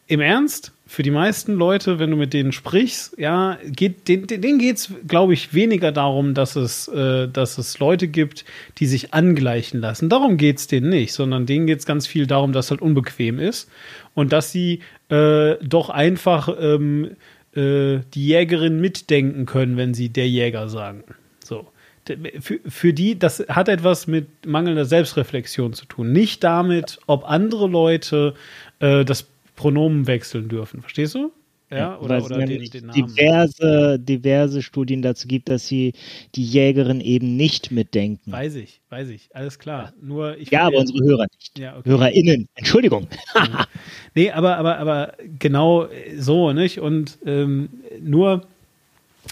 im Ernst, für die meisten Leute, wenn du mit denen sprichst, ja, geht, denen, denen geht es, glaube ich, weniger darum, dass es, äh, dass es Leute gibt, die sich angleichen lassen. Darum geht es denen nicht, sondern denen geht es ganz viel darum, dass es halt unbequem ist und dass sie äh, doch einfach ähm, äh, die Jägerin mitdenken können, wenn sie der Jäger sagen. So. Für, für die, das hat etwas mit mangelnder Selbstreflexion zu tun. Nicht damit, ob andere Leute äh, das Pronomen wechseln dürfen. Verstehst du? Ja, oder, Weil oder den, den. Diverse, diverse Studien dazu gibt, dass sie die Jägerin eben nicht mitdenken. Weiß ich, weiß ich, alles klar. Ja, Nur ich ja aber unsere Hörer nicht. Ja, okay. HörerInnen, Entschuldigung. nee, aber, aber, aber genau so, nicht? Und ähm, nur,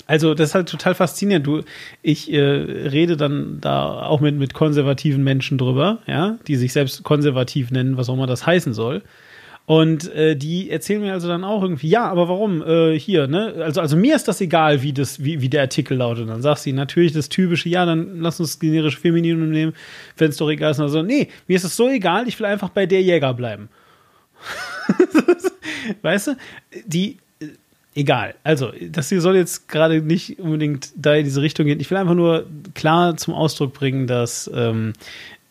also das ist halt total faszinierend. Du, ich äh, rede dann da auch mit, mit konservativen Menschen drüber, ja, die sich selbst konservativ nennen, was auch immer das heißen soll. Und äh, die erzählen mir also dann auch irgendwie, ja, aber warum äh, hier, ne? Also, also mir ist das egal, wie, das, wie, wie der Artikel lautet. Dann sagt sie natürlich das typische, ja, dann lass uns das generische Femininum nehmen, wenn es doch egal ist. Also, nee, mir ist es so egal, ich will einfach bei der Jäger bleiben. weißt du? Die, äh, egal. Also, das hier soll jetzt gerade nicht unbedingt da in diese Richtung gehen. Ich will einfach nur klar zum Ausdruck bringen, dass ähm,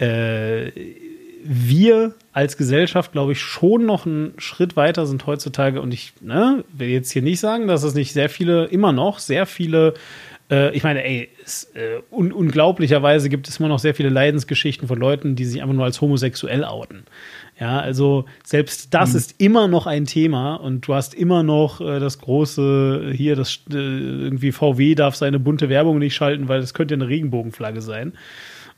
äh, wir als Gesellschaft, glaube ich, schon noch einen Schritt weiter sind heutzutage. Und ich ne, will jetzt hier nicht sagen, dass es nicht sehr viele, immer noch sehr viele, äh, ich meine, ey, es, äh, un unglaublicherweise gibt es immer noch sehr viele Leidensgeschichten von Leuten, die sich einfach nur als homosexuell outen. Ja, also selbst das mhm. ist immer noch ein Thema und du hast immer noch äh, das große hier, das äh, irgendwie VW darf seine bunte Werbung nicht schalten, weil das könnte eine Regenbogenflagge sein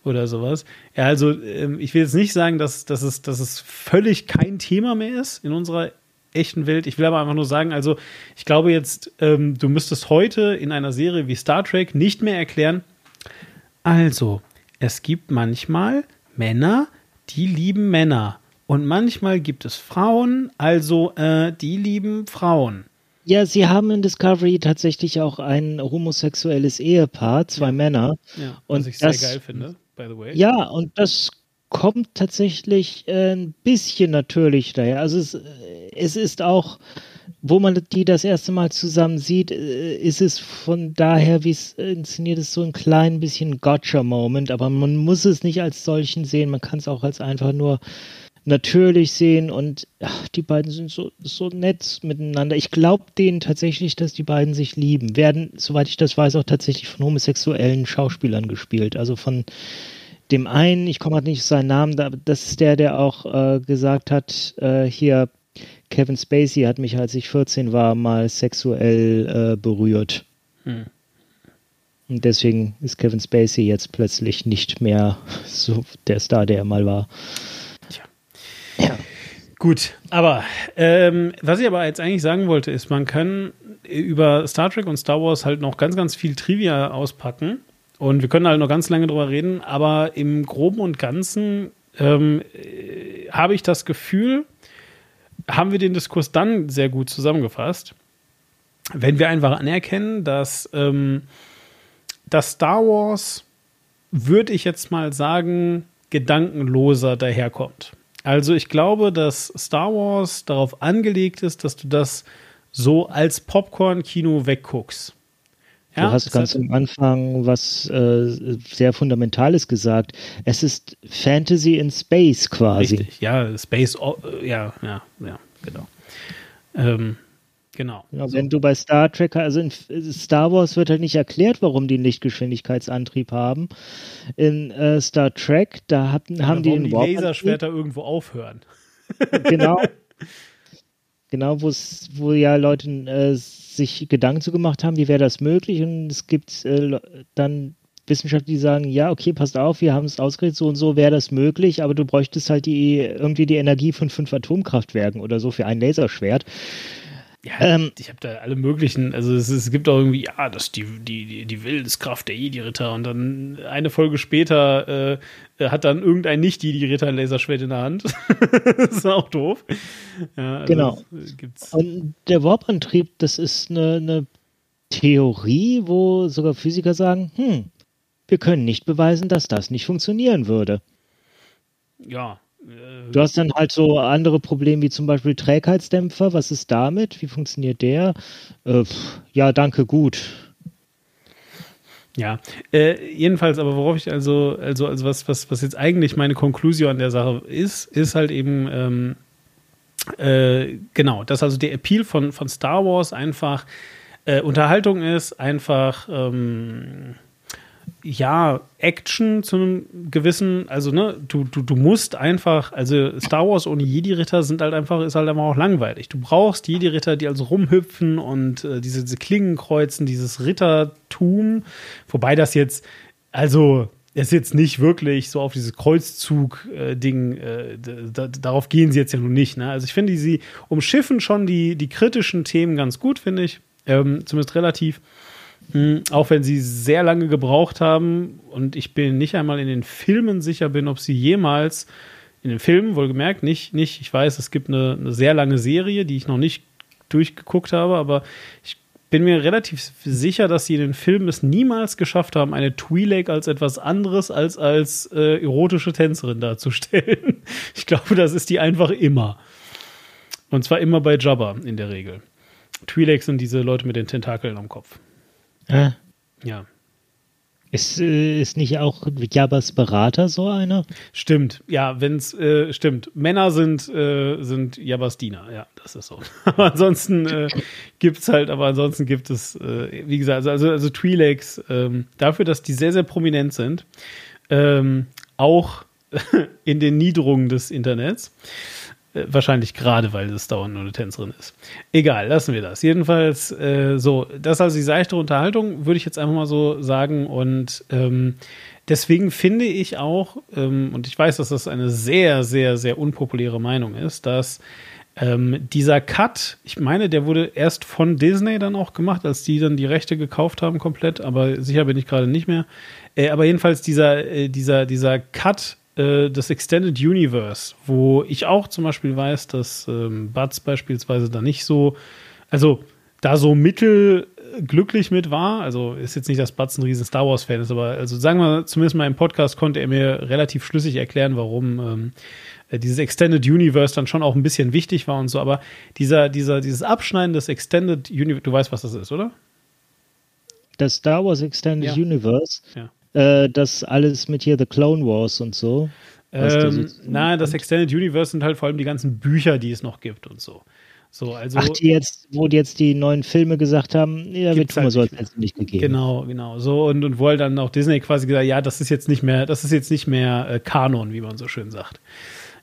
oder sowas. Ja, also ähm, ich will jetzt nicht sagen, dass, dass, es, dass es völlig kein Thema mehr ist in unserer echten Welt. Ich will aber einfach nur sagen, also ich glaube jetzt, ähm, du müsstest heute in einer Serie wie Star Trek nicht mehr erklären, also es gibt manchmal Männer, die lieben Männer. Und manchmal gibt es Frauen, also äh, die lieben Frauen. Ja, sie haben in Discovery tatsächlich auch ein homosexuelles Ehepaar, zwei. Männer. Ja, was ich das, sehr geil finde by the way. Ja, und das kommt tatsächlich äh, ein bisschen natürlich daher. Also es, äh, es ist auch, wo man die das erste Mal zusammen sieht, äh, ist es von daher, wie es inszeniert ist, so ein klein bisschen Gotcha-Moment, aber man muss es nicht als solchen sehen, man kann es auch als einfach nur natürlich sehen und ach, die beiden sind so, so nett miteinander. Ich glaube denen tatsächlich, dass die beiden sich lieben. Werden, soweit ich das weiß, auch tatsächlich von homosexuellen Schauspielern gespielt. Also von dem einen, ich komme gerade nicht auf seinen Namen, das ist der, der auch äh, gesagt hat, äh, hier, Kevin Spacey hat mich, als ich 14 war, mal sexuell äh, berührt. Hm. Und deswegen ist Kevin Spacey jetzt plötzlich nicht mehr so der Star, der er mal war. Ja. Gut, aber ähm, was ich aber jetzt eigentlich sagen wollte, ist, man kann über Star Trek und Star Wars halt noch ganz, ganz viel Trivia auspacken. Und wir können halt noch ganz lange drüber reden, aber im Groben und Ganzen ähm, äh, habe ich das Gefühl, haben wir den Diskurs dann sehr gut zusammengefasst, wenn wir einfach anerkennen, dass, ähm, dass Star Wars, würde ich jetzt mal sagen, gedankenloser daherkommt. Also ich glaube, dass Star Wars darauf angelegt ist, dass du das so als Popcorn-Kino wegguckst. Ja, du hast ganz am Anfang was äh, sehr Fundamentales gesagt. Es ist Fantasy in Space quasi. Richtig, ja, Space, oh, ja, ja, ja, genau. Ähm, genau. Ja, so. Wenn du bei Star Trek, also in Star Wars wird halt nicht erklärt, warum die einen Lichtgeschwindigkeitsantrieb haben. In äh, Star Trek, da hatten, ja, haben die die Laserschwerter irgendwo aufhören. Genau. genau, wo ja Leute äh, sich Gedanken zu gemacht haben, wie wäre das möglich? Und es gibt äh, dann Wissenschaftler, die sagen, ja, okay, passt auf, wir haben es ausgerechnet, so und so wäre das möglich, aber du bräuchtest halt die irgendwie die Energie von fünf Atomkraftwerken oder so für ein Laserschwert. Ja, ähm, ich habe da alle möglichen, also es, es, gibt auch irgendwie, ja, das ist die, die, die Willenskraft der Jedi-Ritter und dann eine Folge später äh, hat dann irgendein Nicht-Jedi-Ritter ein Laserschwert in der Hand. das ist auch doof. Ja, also genau. Und der Warp-Antrieb, das ist eine, eine Theorie, wo sogar Physiker sagen, hm, wir können nicht beweisen, dass das nicht funktionieren würde. Ja, Du hast dann halt so andere Probleme wie zum Beispiel Trägheitsdämpfer. Was ist damit? Wie funktioniert der? Äh, ja, danke, gut. Ja, äh, jedenfalls, aber worauf ich also, also, also was, was, was jetzt eigentlich meine Konklusion an der Sache ist, ist halt eben, ähm, äh, genau, dass also der Appeal von, von Star Wars einfach äh, Unterhaltung ist, einfach ähm, ja, Action zu einem gewissen, also ne, du, du, du musst einfach, also Star Wars ohne Jedi-Ritter sind halt einfach, ist halt einfach auch langweilig. Du brauchst Jedi-Ritter, die also rumhüpfen und äh, diese, diese Klingen kreuzen, dieses Rittertum, wobei das jetzt, also ist jetzt nicht wirklich so auf dieses Kreuzzug-Ding, äh, äh, darauf gehen sie jetzt ja nun nicht. Ne? Also ich finde, sie umschiffen schon die, die kritischen Themen ganz gut, finde ich, ähm, zumindest relativ. Mhm, auch wenn sie sehr lange gebraucht haben und ich bin nicht einmal in den Filmen sicher bin, ob sie jemals in den Filmen, wohlgemerkt, nicht, nicht, ich weiß, es gibt eine, eine sehr lange Serie, die ich noch nicht durchgeguckt habe, aber ich bin mir relativ sicher, dass sie in den Filmen es niemals geschafft haben, eine Twi'lek als etwas anderes als als äh, erotische Tänzerin darzustellen. Ich glaube, das ist die einfach immer. Und zwar immer bei Jabba in der Regel. Twi'leks sind diese Leute mit den Tentakeln am Kopf. Äh, Ja. ist, ist nicht auch Jabbas Berater so einer? Stimmt, ja, wenn's äh, stimmt. Männer sind äh, sind Jabbas Diener, ja, das ist so. aber ansonsten äh, gibt's halt, aber ansonsten gibt es, äh, wie gesagt, also also, also Twi'leks ähm, dafür, dass die sehr sehr prominent sind, ähm, auch in den Niederungen des Internets. Äh, Wahrscheinlich gerade, weil es dauernd nur eine Tänzerin ist. Egal, lassen wir das. Jedenfalls, äh, so, das ist also die seichte Unterhaltung, würde ich jetzt einfach mal so sagen. Und ähm, deswegen finde ich auch, ähm, und ich weiß, dass das eine sehr, sehr, sehr unpopuläre Meinung ist, dass ähm, dieser Cut, ich meine, der wurde erst von Disney dann auch gemacht, als die dann die Rechte gekauft haben komplett, aber sicher bin ich gerade nicht mehr. Äh, aber jedenfalls dieser, äh, dieser, dieser Cut äh, des Extended Universe, wo ich auch zum Beispiel weiß, dass ähm, Buds beispielsweise da nicht so, also da so mittel äh, glücklich mit war. Also ist jetzt nicht, dass Buds ein riesen Star Wars-Fan ist, aber also sagen wir zumindest mal im Podcast konnte er mir relativ schlüssig erklären, warum ähm, äh, dieses Extended Universe dann schon auch ein bisschen wichtig war und so. Aber dieser, dieser, dieses Abschneiden des Extended Universe, du weißt, was das ist, oder? Das Star Wars Extended Ja. Universe, Ja. Äh, das alles mit hier The Clone Wars und so. da so Ähm, nein, das Extended Universe sind halt vor allem die ganzen Bücher, die es noch gibt und so. So, also Ach, die jetzt, wo die jetzt die neuen Filme gesagt haben, ja, wird Gibt's halt soll nicht es jetzt nicht gegeben. Genau, genau. So und, und wo halt dann auch Disney quasi gesagt, ja, das ist jetzt nicht mehr, das ist jetzt nicht mehr äh, Kanon, wie man so schön sagt.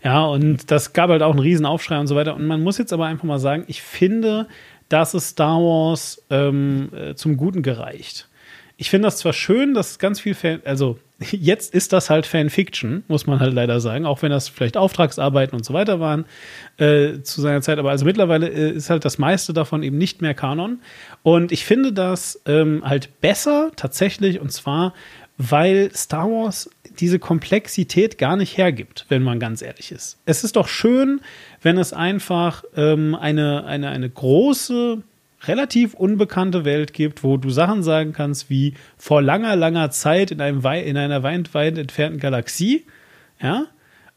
Ja, und das gab halt auch einen riesen Aufschrei und so weiter. Und man muss jetzt aber einfach mal sagen, ich finde, dass es Star Wars ähm, äh, zum Guten gereicht. Ich finde das zwar schön, dass ganz viel Fan, also jetzt ist das halt Fanfiction, muss man halt leider sagen, auch wenn das vielleicht Auftragsarbeiten und so weiter waren äh, zu seiner Zeit, aber also mittlerweile äh, ist halt das meiste davon eben nicht mehr Kanon. Und ich finde das ähm, halt besser tatsächlich, und zwar, weil Star Wars diese Komplexität gar nicht hergibt, wenn man ganz ehrlich ist. Es ist doch schön, wenn es einfach ähm, eine, eine, eine große, relativ unbekannte Welt gibt, wo du Sachen sagen kannst wie vor langer, langer Zeit in, einem wei in einer weit, weit entfernten Galaxie, ja,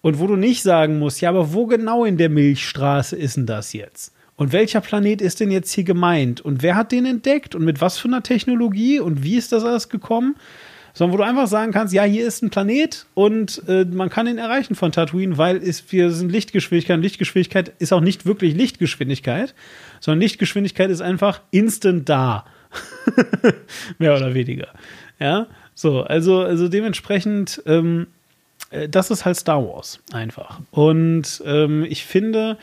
und wo du nicht sagen musst, ja, aber wo genau in der Milchstraße ist denn das jetzt? Und welcher Planet ist denn jetzt hier gemeint? Und wer hat den entdeckt? Und mit was für einer Technologie? Und wie ist das alles gekommen? Sondern wo du einfach sagen kannst, ja, hier ist ein Planet und äh, man kann ihn erreichen von Tatooine, weil ist, wir sind Lichtgeschwindigkeit. Und Lichtgeschwindigkeit ist auch nicht wirklich Lichtgeschwindigkeit, sondern Lichtgeschwindigkeit ist einfach instant da. Mehr oder weniger. Ja, so, also, also dementsprechend, ähm, äh, das ist halt Star Wars einfach. Und ähm, ich finde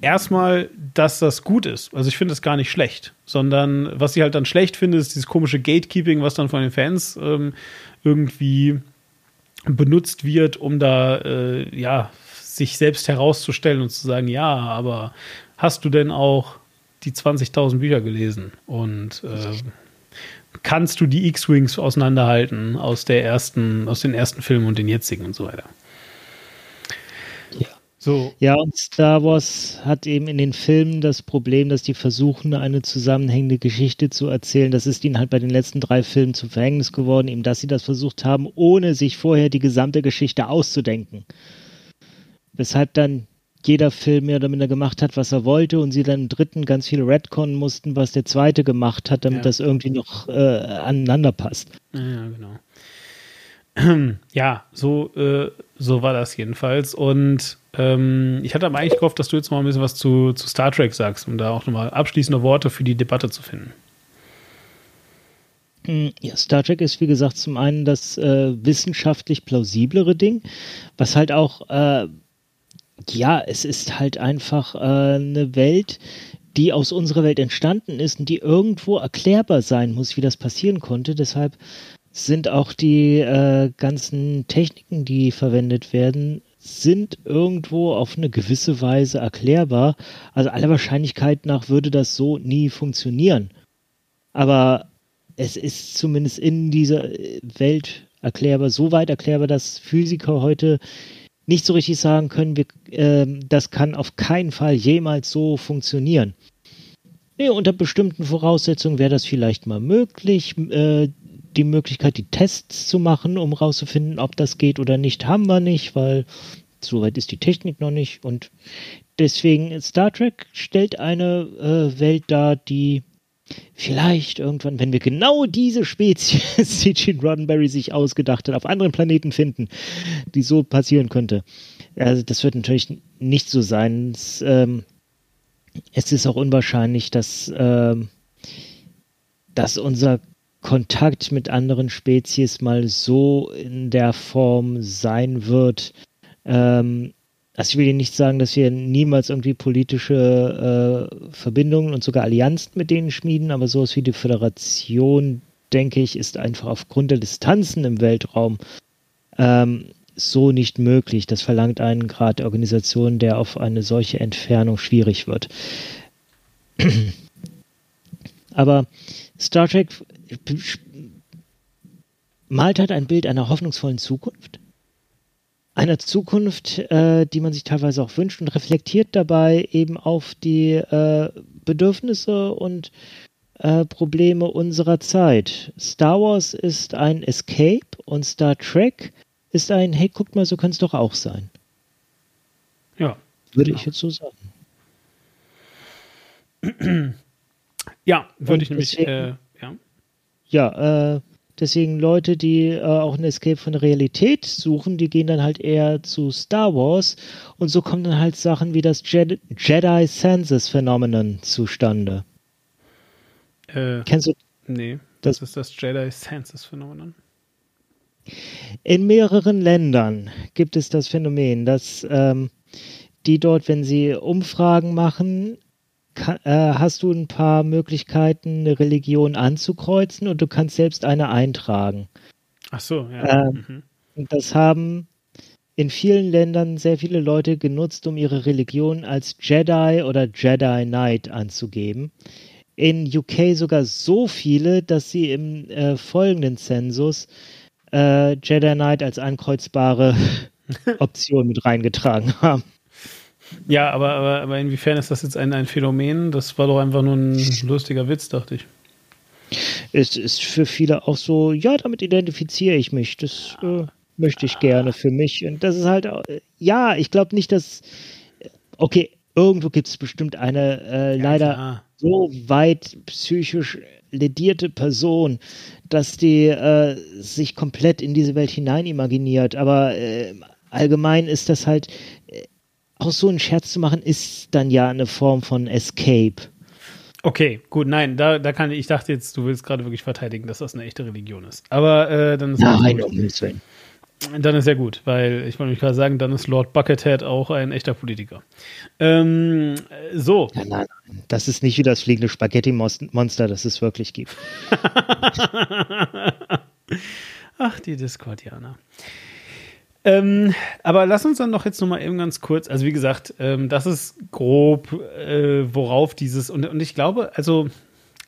erstmal, dass das gut ist. Also ich finde es gar nicht schlecht, sondern was ich halt dann schlecht finde, ist dieses komische Gatekeeping, was dann von den Fans ähm, irgendwie benutzt wird, um da äh, ja sich selbst herauszustellen und zu sagen, ja, aber hast du denn auch die 20.000 Bücher gelesen und äh, kannst du die X-Wings auseinanderhalten aus der ersten, aus den ersten Filmen und den jetzigen und so weiter. Ja. So, Ja, und Star Wars hat eben in den Filmen das Problem, dass die versuchen, eine zusammenhängende Geschichte zu erzählen. Das ist ihnen halt bei den letzten drei Filmen zum Verhängnis geworden, eben dass sie das versucht haben, ohne sich vorher die gesamte Geschichte auszudenken. weshalb dann jeder Film mehr oder minder gemacht hat, was er wollte und sie dann im dritten ganz viel Redcon mussten, was der zweite gemacht hat, damit Ja. das irgendwie noch äh, aneinander passt. Ja, ja, genau. Ja, so, äh, so war das jedenfalls. Und ähm, ich hatte aber eigentlich gehofft, dass du jetzt mal ein bisschen was zu, zu Star Trek sagst, um da auch nochmal abschließende Worte für die Debatte zu finden. Mm, Ja, Star Trek ist wie gesagt zum einen das äh, wissenschaftlich plausiblere Ding, was halt auch, äh, ja, es ist halt einfach äh, eine Welt, die aus unserer Welt entstanden ist und die irgendwo erklärbar sein muss, wie das passieren konnte. Deshalb sind auch die äh, ganzen Techniken, die verwendet werden, sind irgendwo auf eine gewisse Weise erklärbar. Also aller Wahrscheinlichkeit nach würde das so nie funktionieren. Aber es ist zumindest in dieser äh, Welt erklärbar, so weit erklärbar, dass Physiker heute nicht so richtig sagen können, wir, ähm, das kann auf keinen Fall jemals so funktionieren. Nee, unter bestimmten Voraussetzungen wäre das vielleicht mal möglich. Äh, die Möglichkeit, die Tests zu machen, um rauszufinden, ob das geht oder nicht, haben wir nicht, weil soweit ist die Technik noch nicht. Und deswegen Star Trek stellt eine äh, Welt dar, die vielleicht irgendwann, wenn wir genau diese Spezies, die Gene Roddenberry sich ausgedacht hat, auf anderen Planeten finden, die so passieren könnte. Also das wird natürlich nicht so sein. Es, ähm, es ist auch unwahrscheinlich, dass, ähm, dass unser Kontakt mit anderen Spezies mal so in der Form sein wird. Ähm, also ich will Ihnen nicht sagen, dass wir niemals irgendwie politische äh, Verbindungen und sogar Allianzen mit denen schmieden, aber sowas wie die Föderation, denke ich, ist einfach aufgrund der Distanzen im Weltraum ähm, so nicht möglich. Das verlangt einen Grad der Organisation, der auf eine solche Entfernung schwierig wird. Aber Star Trek malt halt ein Bild einer hoffnungsvollen Zukunft. Einer Zukunft, äh, die man sich teilweise auch wünscht und reflektiert dabei eben auf die äh, Bedürfnisse und äh, Probleme unserer Zeit. Star Wars ist ein Escape und Star Trek ist ein, hey, guckt mal, so kann es doch auch sein. Ja. Würde ich jetzt so sagen. Ja, würde Und ich nämlich, deswegen- äh, ja. Äh, deswegen Leute, die äh, auch ein Escape von der Realität suchen, die gehen dann halt eher zu Star Wars und so kommen dann halt Sachen wie das Jedi, Jedi Census Phänomenon zustande. Äh, Kennst du nee, Das- das ist das Jedi Census Phänomen. In mehreren Ländern gibt es das Phänomen, dass ähm, die dort, wenn sie Umfragen machen, äh, hast du ein paar Möglichkeiten, eine Religion anzukreuzen und du kannst selbst eine eintragen. Ach so, ja. Ähm, mhm. Und das haben in vielen Ländern sehr viele Leute genutzt, um ihre Religion als Jedi oder Jedi Knight anzugeben. In UK sogar so viele, dass sie im äh, folgenden Zensus äh, Jedi Knight als ankreuzbare Option mit reingetragen haben. Ja, aber, aber, aber inwiefern ist das jetzt ein, ein Phänomen? Das war doch einfach nur ein lustiger Witz, dachte ich. Es ist für viele auch so, ja, damit identifiziere ich mich. Das äh, möchte ich gerne für mich. Und das ist halt, äh, ja, ich glaube nicht, dass, okay, irgendwo gibt es bestimmt eine äh, leider klar. so weit psychisch ledierte Person, dass die äh, sich komplett in diese Welt hinein imaginiert. Aber äh, allgemein ist das halt, äh, auch so einen Scherz zu machen, ist dann ja eine Form von Escape. Okay, gut, nein, da, da kann ich, dachte jetzt, du willst gerade wirklich verteidigen, dass das eine echte Religion ist. Aber äh, dann ist Nein, gut. Himmels Willen. Dann ist ja gut, weil ich wollte nämlich gerade sagen, dann ist Lord Buckethead auch ein echter Politiker. Ähm, äh, so, Nein, nein, nein. Das ist nicht wie das fliegende Spaghetti-Monster, das es wirklich gibt. Ach, die Discordianer. Ähm, aber lass uns dann doch jetzt noch mal eben ganz kurz, also wie gesagt, ähm, das ist grob, äh, worauf dieses, und, und ich glaube, also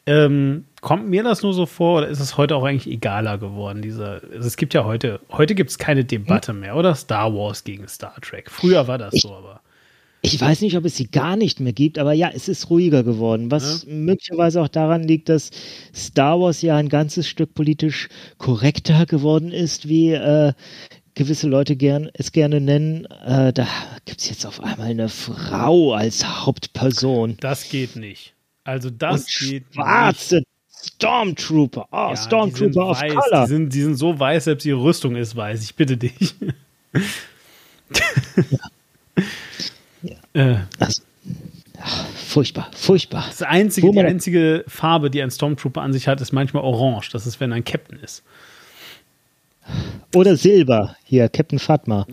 ähm, kommt mir das nur so vor oder ist es heute auch eigentlich egaler geworden? Dieser, also es gibt ja heute, heute gibt es keine Debatte mehr, oder? Star Wars gegen Star Trek. Früher war das so, aber. Ich weiß nicht, ob es sie gar nicht mehr gibt, aber ja, es ist ruhiger geworden, was möglicherweise auch daran liegt, dass Star Wars ja ein ganzes Stück politisch korrekter geworden ist, wie äh, gewisse Leute gern, es gerne nennen, äh, da gibt es jetzt auf einmal eine Frau als Hauptperson. Das geht nicht. Also das Und geht schwarze nicht. Stormtrooper. Oh, Ja, Stormtrooper of weiß. Color. Die sind, die sind so weiß, selbst ihre Rüstung ist weiß. Ich bitte dich. äh, Also, ach, furchtbar, furchtbar. das einzige, die einzige Farbe, die ein Stormtrooper an sich hat, ist manchmal orange. Das ist, wenn er ein Captain ist. Oder Silber. Hier, Captain Fatma.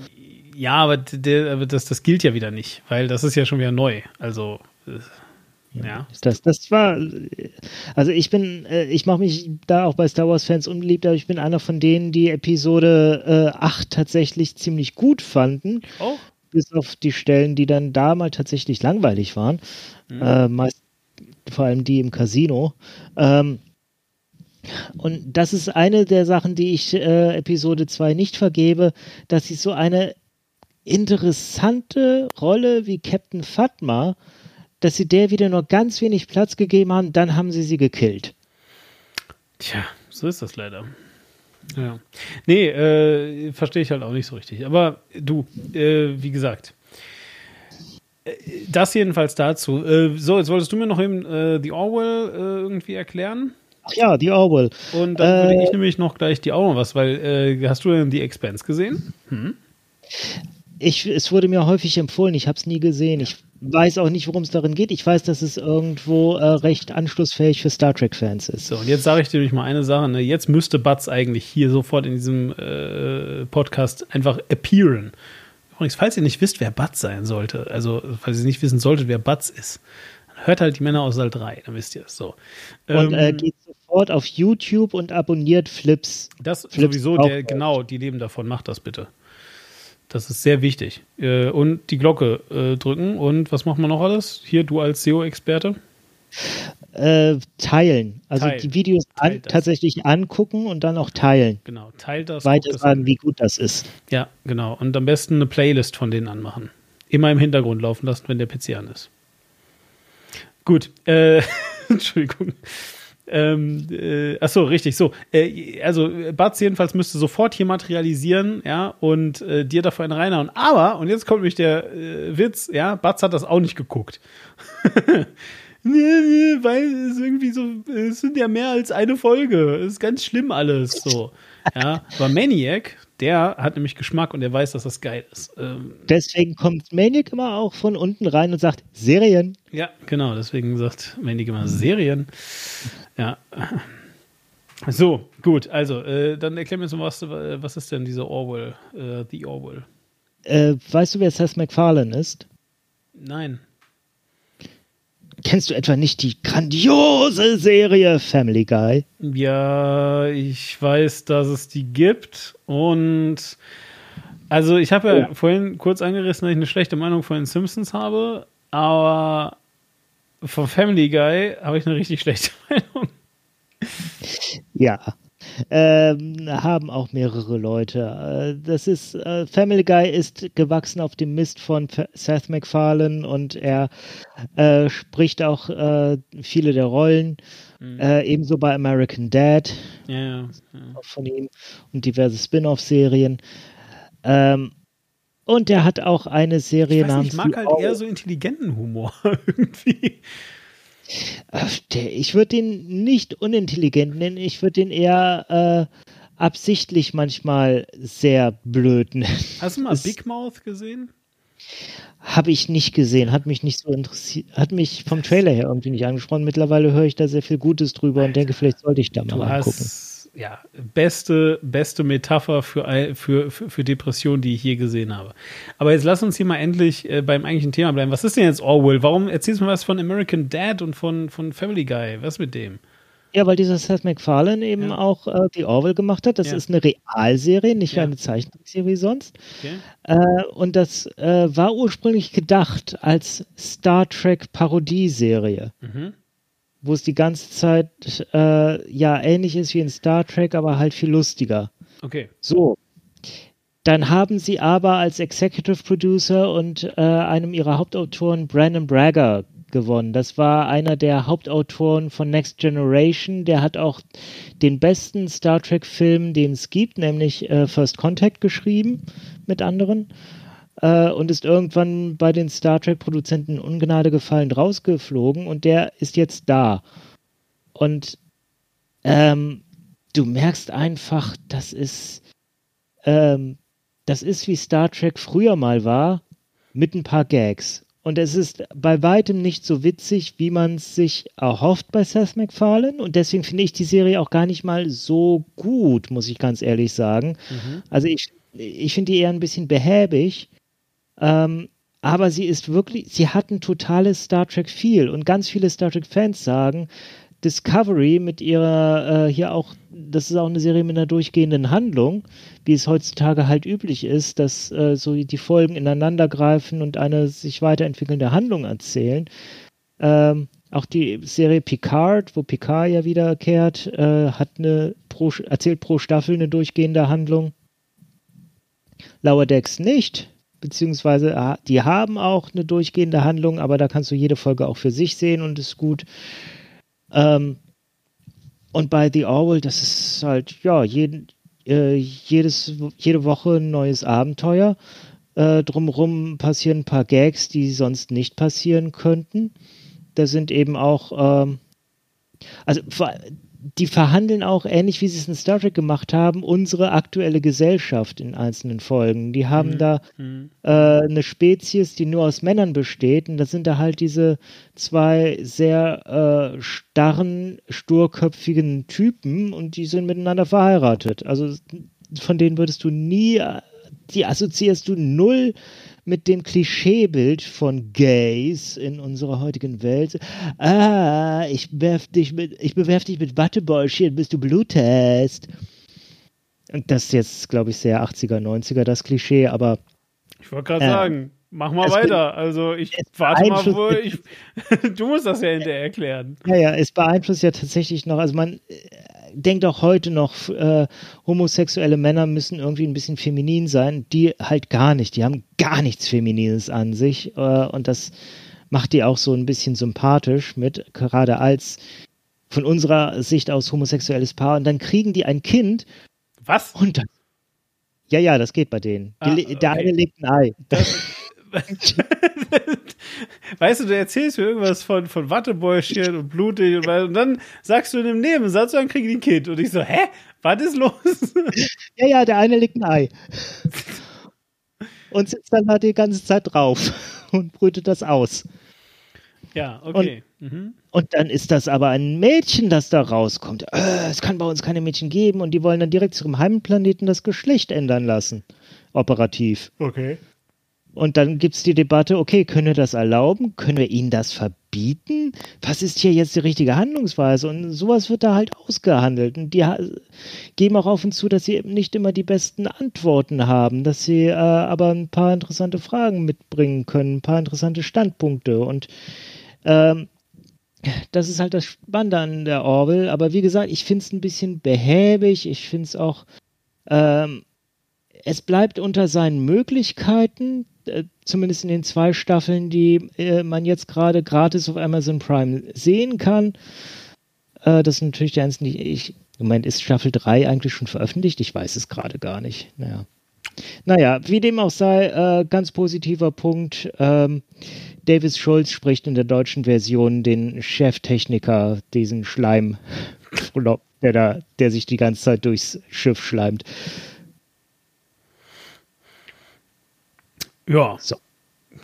Ja, aber, das, das gilt ja wieder nicht, weil das ist ja schon wieder neu. Also, äh, ja. Das, das war, also ich bin, äh, ich mache mich da auch bei Star Wars Fans unbeliebt, aber ich bin einer von denen, die Episode äh, 8 tatsächlich ziemlich gut fanden, Auch? bis auf die Stellen, die dann da mal tatsächlich langweilig waren. Äh, meist, vor allem die im Casino. Ähm, und das ist eine der Sachen, die ich äh, Episode 2 nicht vergebe, dass sie so eine interessante Rolle wie Captain Fatma, dass sie der wieder nur ganz wenig Platz gegeben haben, dann haben sie sie gekillt. Tja, so ist das leider. Ja. Nee, äh, verstehe ich halt auch nicht so richtig. Aber du, äh, wie gesagt, äh, das jedenfalls dazu. Äh, so, jetzt wolltest du mir noch eben äh, The Orwell äh, irgendwie erklären. Ach ja, die Orwell. Und dann würde Äh, ich nämlich noch gleich die auch noch was, weil äh, hast du denn die Expense gesehen? Ich, es wurde mir häufig empfohlen, ich habe es nie gesehen. Ich weiß auch nicht, worum es darin geht. Ich weiß, dass es irgendwo äh, recht anschlussfähig für Star Trek-Fans ist. So, und jetzt sage ich dir nämlich mal eine Sache. Ne? Jetzt müsste Batz eigentlich hier sofort in diesem äh, Podcast einfach appearen. Übrigens, falls ihr nicht wisst, wer Batz sein sollte, also falls ihr nicht wissen solltet, wer Batz ist, dann hört halt die Männer aus Saal 3, dann wisst ihr es so. Und äh, Ähm, geht sofort auf YouTube und abonniert Flips. das Flips sowieso, der, genau, die leben davon, macht das bitte. Das ist sehr wichtig. Äh, und die Glocke äh, drücken. Und was machen wir noch alles? Hier, du als SEO-Experte. Äh, teilen. Also Teilen. die Videos an, Teilt tatsächlich angucken und dann auch teilen. Genau, teilt das. Weiter sagen, wie gut das ist. Ja, genau. Und am besten eine Playlist von denen anmachen. Immer im Hintergrund laufen lassen, wenn der PC an ist. Gut, äh, Entschuldigung. Ähm, äh, achso, richtig, so. Äh, also, Batz jedenfalls müsste sofort hier materialisieren, ja, und äh, dir dafür einen reinhauen. Aber, und jetzt kommt nämlich der äh, Witz, ja, Batz hat das auch nicht geguckt. Weil es irgendwie so, es sind ja mehr als eine Folge. Es ist ganz schlimm alles so. Ja, aber Maniac, der hat nämlich Geschmack und der weiß, dass das geil ist. Ähm, Deswegen kommt Maniac immer auch von unten rein und sagt, Serien. ja, genau, deswegen sagt Maniac immer Serien. Ja. So, gut, also, äh, dann erklär mir so was, äh, was ist denn diese Orwell, äh, The Orwell? Äh, weißt du, wer Seth MacFarlane ist? Nein. Kennst du etwa nicht die grandiose Serie Family Guy? Ja, ich weiß, dass es die gibt und also ich habe ja vorhin kurz angerissen, dass ich eine schlechte Meinung von den Simpsons habe, aber von Family Guy habe ich eine richtig schlechte Meinung. Ja. Ähm, haben auch mehrere Leute. Äh, das ist, äh, Family Guy ist gewachsen auf dem Mist von Seth MacFarlane und er äh, spricht auch äh, viele der Rollen. Äh, ebenso bei American Dad Ja, ja, von ihm und diverse Spin-off-Serien. Ähm, und er hat auch eine Serie Ich, weiß namens ich mag halt eher so intelligenten Humor irgendwie. Äh, ich würde den nicht unintelligent nennen, ich würde den eher äh, absichtlich manchmal sehr blöd nennen. Hast du mal Das- Big Mouth gesehen? Habe ich nicht gesehen, hat mich nicht so interessiert, hat mich vom Trailer her irgendwie nicht angesprochen. Mittlerweile höre ich da sehr viel Gutes drüber und denke, vielleicht sollte ich da mal angucken. hast ja beste beste Metapher für, für, für Depression, die ich je gesehen habe. Aber jetzt lass uns hier mal endlich äh, beim eigentlichen Thema bleiben. Was ist denn jetzt Orwell? Warum erzählst du mir was von American Dad und von, von Family Guy? Was mit dem? Ja, weil dieser Seth MacFarlane eben Ja. auch äh, die Orwell gemacht hat. Das Ja. ist eine Realserie, nicht Ja. eine Zeichentrickserie sonst. Okay. Äh, und das äh, war ursprünglich gedacht als Star Trek Parodieserie, Mhm. Wo es die ganze Zeit äh, ja ähnlich ist wie in Star Trek, aber halt viel lustiger. Okay. So. Dann haben sie aber als Executive Producer und äh, einem ihrer Hauptautoren Brandon Braga gewonnen. Das war einer der Hauptautoren von Next Generation. Der hat auch den besten Star Trek-Film, den es gibt, nämlich äh, First Contact geschrieben mit anderen. Äh, und ist irgendwann bei den Star Trek-Produzenten Ungnade gefallen rausgeflogen und der ist jetzt da. Und ähm, du merkst einfach, das ist, ähm, das ist wie Star Trek früher mal war, mit ein paar Gags. Und es ist bei weitem nicht so witzig, wie man es sich erhofft bei Seth MacFarlane. Und deswegen finde ich die Serie auch gar nicht mal so gut, muss ich ganz ehrlich sagen. Mhm. Also ich, ich finde die eher ein bisschen behäbig. Ähm, aber sie ist wirklich, sie hat ein totales Star Trek Feel. Und ganz viele Star Trek Fans sagen, Discovery mit ihrer, äh, hier auch, das ist auch eine Serie mit einer durchgehenden Handlung, wie es heutzutage halt üblich ist, dass äh, so die Folgen ineinander greifen und eine sich weiterentwickelnde Handlung erzählen. Ähm, auch die Serie Picard, wo Picard ja wiederkehrt, äh, hat eine pro, erzählt pro Staffel eine durchgehende Handlung. Lower Decks nicht, beziehungsweise äh, die haben auch eine durchgehende Handlung, aber da kannst du jede Folge auch für sich sehen und ist gut. Ähm, und bei The Orwell, das ist halt, ja, jeden, äh, jedes, jede Woche ein neues Abenteuer. Äh, drumherum passieren ein paar Gags, die sonst nicht passieren könnten. Da sind eben auch, ähm, also die verhandeln auch, ähnlich wie sie es in Star Trek gemacht haben, unsere aktuelle Gesellschaft in einzelnen Folgen. Die haben mhm. da mhm. äh, eine Spezies, die nur aus Männern besteht. Und das sind da halt diese zwei sehr äh, starren, sturköpfigen Typen und die sind miteinander verheiratet. Also von denen würdest du nie, die assoziierst du null mit dem Klischeebild von Gays in unserer heutigen Welt. Ah, ich bewerf dich mit, ich bewerf dich mit Wattebäuschen, bis du blutest. Und das ist jetzt, glaube ich, sehr 80er, 90er, das Klischee, aber. Ich wollte gerade äh, sagen, mach mal weiter. Also ich warte mal, wo ich. du musst das ja hinterher erklären. Ja, ja, es beeinflusst ja tatsächlich noch, also man denkt auch heute noch, äh, homosexuelle Männer müssen irgendwie ein bisschen feminin sein. Die halt gar nicht. Die haben gar nichts Feminines an sich. Äh, und das macht die auch so ein bisschen sympathisch mit, gerade als von unserer Sicht aus homosexuelles Paar. Und dann kriegen die ein Kind. Was? Und dann, ja, ja, das geht bei denen. Ah, okay. Der eine legt ein Ei. Das, weißt du, du erzählst mir irgendwas von, von Wattebäuschen und blutig und, und dann sagst du in einem Nebensatz, dann kriegen die ein Kind. Und ich so, hä? Was ist los? ja, ja, der eine legt ein Ei. Und sitzt dann halt die ganze Zeit drauf und brütet das aus. Ja, okay. Und, mhm. und, dann ist das aber ein Mädchen, das da rauskommt. Äh, es kann bei uns keine Mädchen geben und die wollen dann direkt zu ihrem Heimplaneten das Geschlecht ändern lassen. Operativ. Okay. Und dann gibt es die Debatte, okay, können wir das erlauben? Können wir ihnen das verbieten? Was ist hier jetzt die richtige Handlungsweise? Und sowas wird da halt ausgehandelt. Und die geben auch auf und zu, dass sie eben nicht immer die besten Antworten haben, dass sie äh, aber ein paar interessante Fragen mitbringen können, ein paar interessante Standpunkte. Und ähm, das ist halt das Spannende an der Orwell. Aber wie gesagt, ich finde es ein bisschen behäbig. Ich finde es auch. Ähm, es bleibt unter seinen Möglichkeiten. Äh, zumindest in den zwei Staffeln, die äh, man jetzt gerade gratis auf Amazon Prime sehen kann. Äh, das sind natürlich die einzigen, die ich. Moment ist Staffel 3 eigentlich schon veröffentlicht? Ich weiß es gerade gar nicht. Naja. Naja, wie dem auch sei, äh, ganz positiver Punkt. Ähm, Davis Schulz spricht in der deutschen Version den Cheftechniker, diesen Schleim, der, da, der sich die ganze Zeit durchs Schiff schleimt. Ja. So.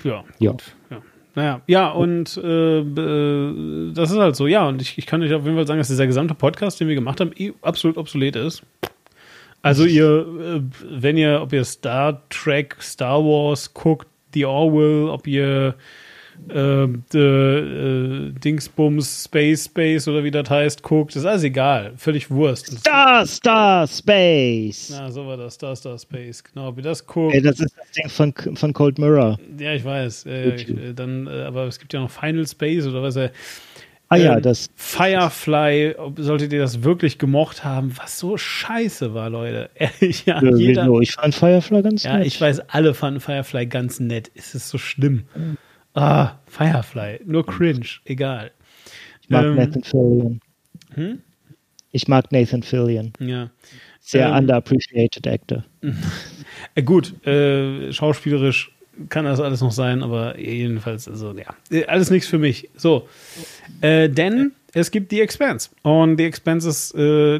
Ja. Ja. Gut. ja. Naja, ja, und äh, äh, das ist halt so, ja, und ich, ich kann euch auf jeden Fall sagen, dass dieser gesamte Podcast, den wir gemacht haben, eh absolut obsolet ist. Also ihr, äh, wenn ihr, ob ihr Star Trek, Star Wars guckt, The Orwell, ob ihr äh, äh, Dingsbums, Space, Space oder wie das heißt, guckt, ist alles egal. Völlig Wurst. Star, Star, Space. Na, so war das. Star, Star, Space. Genau, wie das guckt. Ey, das ist das Ding von, von Cold Mirror. Ja, ich weiß. Äh, ich, dann, äh, aber es gibt ja noch Final Space oder was. Äh, Ah ja, ähm, das. Firefly, solltet ihr das wirklich gemocht haben, was so scheiße war, Leute. Ehrlich, ja, jeder, ich fand Firefly ganz ja, nett. Ja, ich weiß, alle fanden Firefly ganz nett. Ist es so schlimm? Ah, Firefly. Nur cringe. Egal. Ich mag Ähm, Nathan Fillion. Hm? Ich mag Nathan Fillion. Ja. Sehr Ähm, underappreciated Actor. Äh, gut, äh, schauspielerisch kann das alles noch sein, aber jedenfalls, also ja, äh, alles nichts für mich. So, äh, denn es gibt The Expanse und The Expanse ist äh,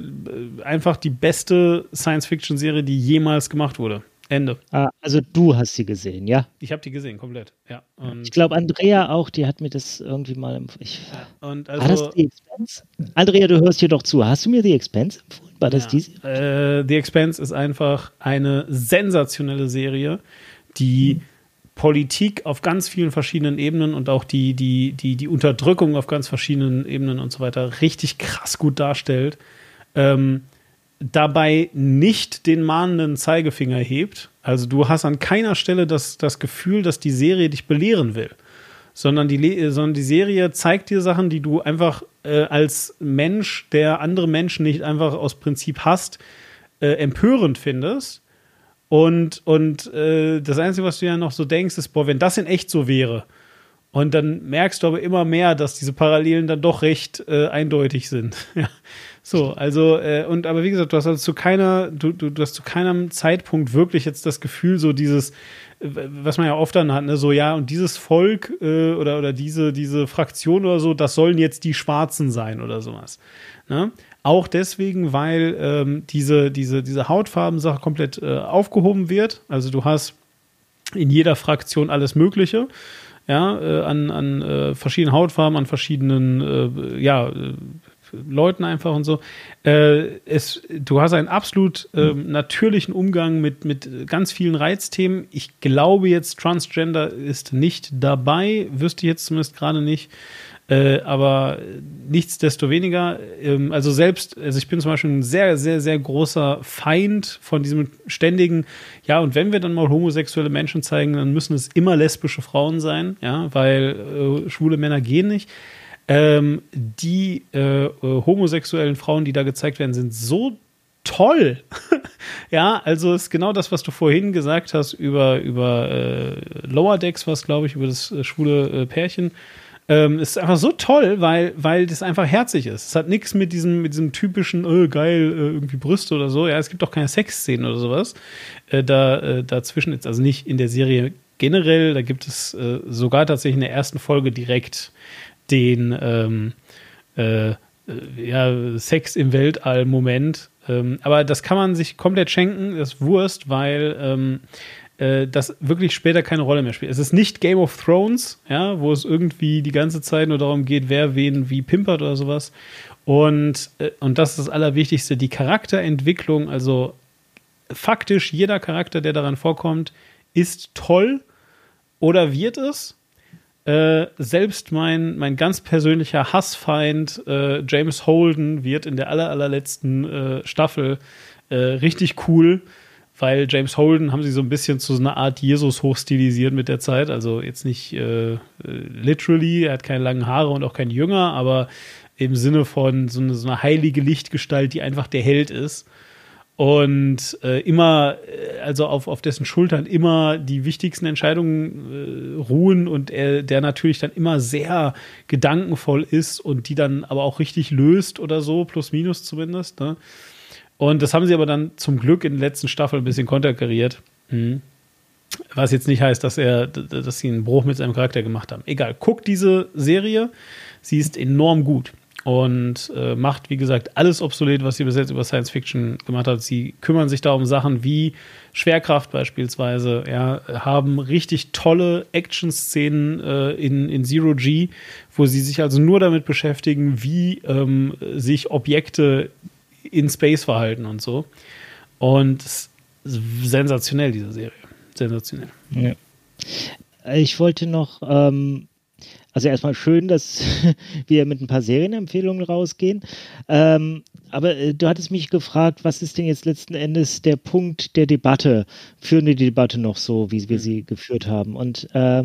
einfach die beste Science-Fiction-Serie, die jemals gemacht wurde. Ende. Ah, also du hast sie gesehen, ja? Ich habe die gesehen, komplett. Ja. Und, Ich glaube, Andrea auch, die hat mir das irgendwie mal empf- ich, und War also, das The Expense? Andrea, du hörst hier doch zu. Hast du mir The Expense empfohlen? War das Ja. diese? Äh, The Expanse ist einfach eine sensationelle Serie, die Politik auf ganz vielen verschiedenen Ebenen und auch die, die, die, die Unterdrückung auf ganz verschiedenen Ebenen und so weiter richtig krass gut darstellt. Ähm, dabei nicht den mahnenden Zeigefinger hebt. Also du hast an keiner Stelle das, das Gefühl, dass die Serie dich belehren will sondern die, Le- sondern die Serie zeigt dir Sachen, die du einfach äh, als Mensch, der andere Menschen nicht einfach aus Prinzip hasst, äh, empörend findest. Und, und äh, das Einzige, was du ja noch so denkst, ist, boah, wenn das in echt so wäre. Und dann merkst du aber immer mehr, dass diese Parallelen dann doch recht äh, eindeutig sind. ja. So, also, äh, und aber wie gesagt, du hast also zu keiner, du, du, du hast zu keinem Zeitpunkt wirklich jetzt das Gefühl, so dieses, äh, was man ja oft dann hat, ne, so ja, und dieses Volk äh, oder, oder diese, diese Fraktion oder so, das sollen jetzt die Schwarzen sein oder sowas. Ne? Auch deswegen, weil ähm, diese, diese, diese Hautfarbensache komplett äh, aufgehoben wird. Also du hast in jeder Fraktion alles Mögliche. Ja, äh, an, an äh, verschiedenen Hautfarben, an verschiedenen, äh, ja, äh, Leuten einfach und so. Äh, es, du hast einen absolut ähm, natürlichen Umgang mit, mit ganz vielen Reizthemen. Ich glaube jetzt, Transgender ist nicht dabei, wüsste ich jetzt zumindest gerade nicht. Äh, aber nichtsdestoweniger, ähm, also selbst, also ich bin zum Beispiel ein sehr, sehr, sehr großer Feind von diesem ständigen, ja, und wenn wir dann mal homosexuelle Menschen zeigen, dann müssen es immer lesbische Frauen sein, ja, weil äh, schwule Männer gehen nicht. Ähm, die äh, äh, homosexuellen Frauen, die da gezeigt werden, sind so toll. ja, also ist genau das, was du vorhin gesagt hast über, über äh, Lower Decks, was glaube ich, über das äh, schwule äh, Pärchen. Ähm, ist einfach so toll, weil, weil das einfach herzig ist. Es hat nichts mit diesem, mit diesem typischen, äh, geil, irgendwie Brüste oder so. Ja, es gibt auch keine Sexszenen oder sowas. Da, dazwischen jetzt, also nicht in der Serie generell, da gibt es sogar tatsächlich in der ersten Folge direkt den ähm, äh, ja, Sex im Weltall-Moment. Ähm, aber das kann man sich komplett schenken, das ist Wurst, weil ähm, äh, das wirklich später keine Rolle mehr spielt. Es ist nicht Game of Thrones, ja, wo es irgendwie die ganze Zeit nur darum geht, wer wen wie pimpert oder sowas. Und, äh, und das ist das Allerwichtigste, die Charakterentwicklung, also faktisch jeder Charakter, der daran vorkommt, ist toll oder wird es. Äh, selbst mein, mein ganz persönlicher Hassfeind äh, James Holden wird in der aller, allerletzten äh, Staffel äh, richtig cool, weil James Holden haben sie so ein bisschen zu so einer Art Jesus hochstilisiert mit der Zeit. Also jetzt nicht äh, literally, er hat keine langen Haare und auch kein Jünger, aber im Sinne von so eine, so eine heilige Lichtgestalt, die einfach der Held ist und äh, immer, äh, also auf, auf dessen Schultern immer die wichtigsten Entscheidungen äh, ruhen und er, der natürlich dann immer sehr gedankenvoll ist und die dann aber auch richtig löst oder so, plus minus zumindest. Ne? Und das haben sie aber dann zum Glück in der letzten Staffel ein bisschen konterkariert. Mhm. Was jetzt nicht heißt, dass er, dass sie einen Bruch mit seinem Charakter gemacht haben. Egal, guck diese Serie, sie ist enorm gut und äh, macht, wie gesagt, alles obsolet, was sie bis jetzt über Science Fiction gemacht hat. Sie kümmern sich da um Sachen wie Schwerkraft beispielsweise, ja, haben richtig tolle Action-Szenen äh, in, in Zero G, wo sie sich also nur damit beschäftigen, wie ähm, sich Objekte in Space verhalten und so. Und sensationell, diese Serie. Sensationell. Ja. Ich wollte noch, ähm, also erstmal schön, dass wir mit ein paar Serienempfehlungen rausgehen. Ähm, aber äh, du hattest mich gefragt, was ist denn jetzt letzten Endes der Punkt der Debatte? Führen wir die Debatte noch so, wie wir sie geführt haben? Und äh,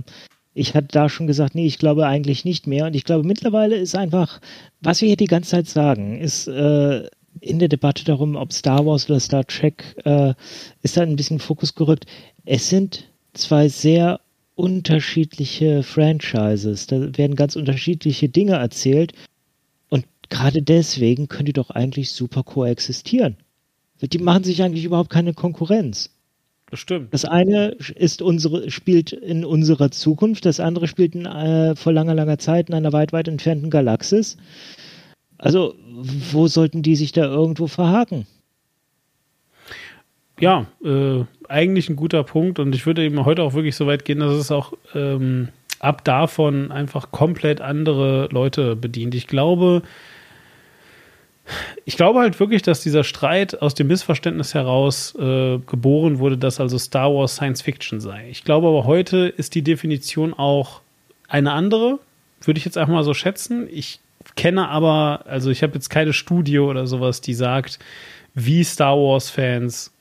ich hatte da schon gesagt, nee, ich glaube eigentlich nicht mehr. Und ich glaube, mittlerweile ist einfach, was wir hier die ganze Zeit sagen, ist äh, in der Debatte darum, ob Star Wars oder Star Trek, äh, ist da ein bisschen Fokus gerückt. Es sind zwei sehr unterschiedliche Franchises, da werden ganz unterschiedliche Dinge erzählt und gerade deswegen können die doch eigentlich super koexistieren. Die machen sich eigentlich überhaupt keine Konkurrenz. Bestimmt. Das eine ist unsere, spielt in unserer Zukunft, das andere spielt in, äh, vor langer, langer Zeit in einer weit, weit entfernten Galaxis. Also, wo sollten die sich da irgendwo verhaken? Ja, äh, eigentlich ein guter Punkt und ich würde eben heute auch wirklich so weit gehen, dass es auch ähm, ab davon einfach komplett andere Leute bedient. Ich glaube, ich glaube halt wirklich, dass dieser Streit aus dem Missverständnis heraus äh, geboren wurde, dass also Star Wars Science Fiction sei. Ich glaube aber heute ist die Definition auch eine andere, würde ich jetzt einfach mal so schätzen. Ich kenne aber, also ich habe jetzt keine Studie oder sowas, die sagt, wie Star Wars-Fans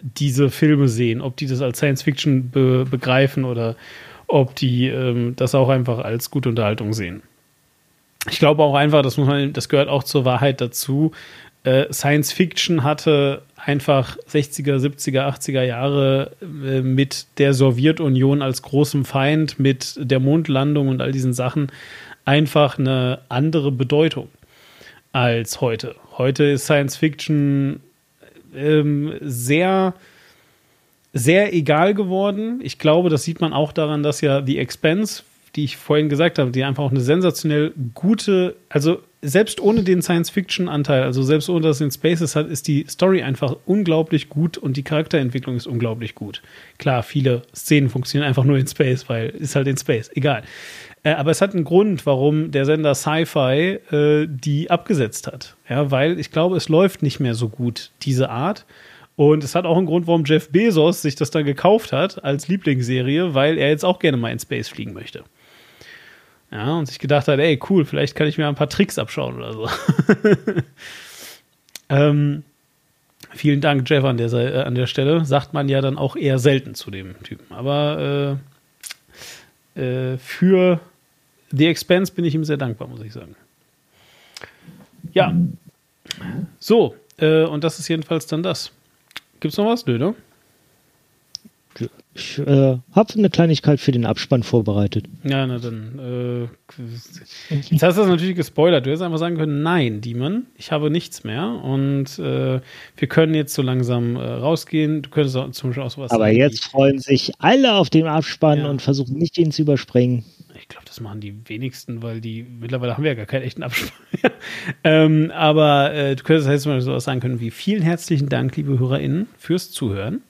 diese Filme sehen, ob die das als Science Fiction be begreifen oder ob die ähm, das auch einfach als gute Unterhaltung sehen ich glaube auch einfach, das muss man, das gehört auch zur Wahrheit dazu. Äh, Science Fiction hatte einfach 60er, 70er, 80er Jahre äh, mit der Sowjetunion als großem Feind, mit der Mondlandung und all diesen Sachen einfach eine andere Bedeutung als heute. Heute ist Science Fiction ähm, sehr sehr egal geworden. Ich glaube, das sieht man auch daran, dass ja The Expense die ich vorhin gesagt habe, die einfach auch eine sensationell gute, also selbst ohne den Science-Fiction-Anteil, also selbst ohne dass es in Spaces hat, ist die Story einfach unglaublich gut und die Charakterentwicklung ist unglaublich gut. Klar, viele Szenen funktionieren einfach nur in Space, weil ist halt in Space, egal. Äh, aber es hat einen Grund, warum der Sender Sci-Fi äh, die abgesetzt hat. Ja, weil ich glaube, es läuft nicht mehr so gut, diese Art. Und es hat auch einen Grund, warum Jeff Bezos sich das dann gekauft hat als Lieblingsserie, weil er jetzt auch gerne mal in Space fliegen möchte. Ja, und sich gedacht hat, ey, cool, vielleicht kann ich mir ein paar Tricks abschauen oder so. ähm, vielen Dank, Jeff, an der, äh, an der Stelle. Sagt man ja dann auch eher selten zu dem Typen. Aber äh, äh, für The Expense bin ich ihm sehr dankbar, muss ich sagen. Ja. So, äh, und das ist jedenfalls dann das. Gibt's noch was? Nö, ne? Ich äh, habe eine Kleinigkeit für den Abspann vorbereitet. Ja, na dann. Äh, jetzt hast du das natürlich gespoilert. Du hättest einfach sagen können: Nein, Demon, ich habe nichts mehr. Und äh, wir können jetzt so langsam äh, rausgehen. Du könntest auch zum Beispiel auch sowas Aber sagen, jetzt freuen sich alle auf den Abspann ja. und versuchen nicht, ihn zu überspringen. Ich glaube, das machen die wenigsten, weil die mittlerweile haben wir ja gar keinen echten Abspann. ähm, aber äh, du könntest jetzt mal sowas sagen können wie: Vielen herzlichen Dank, liebe HörerInnen, fürs Zuhören.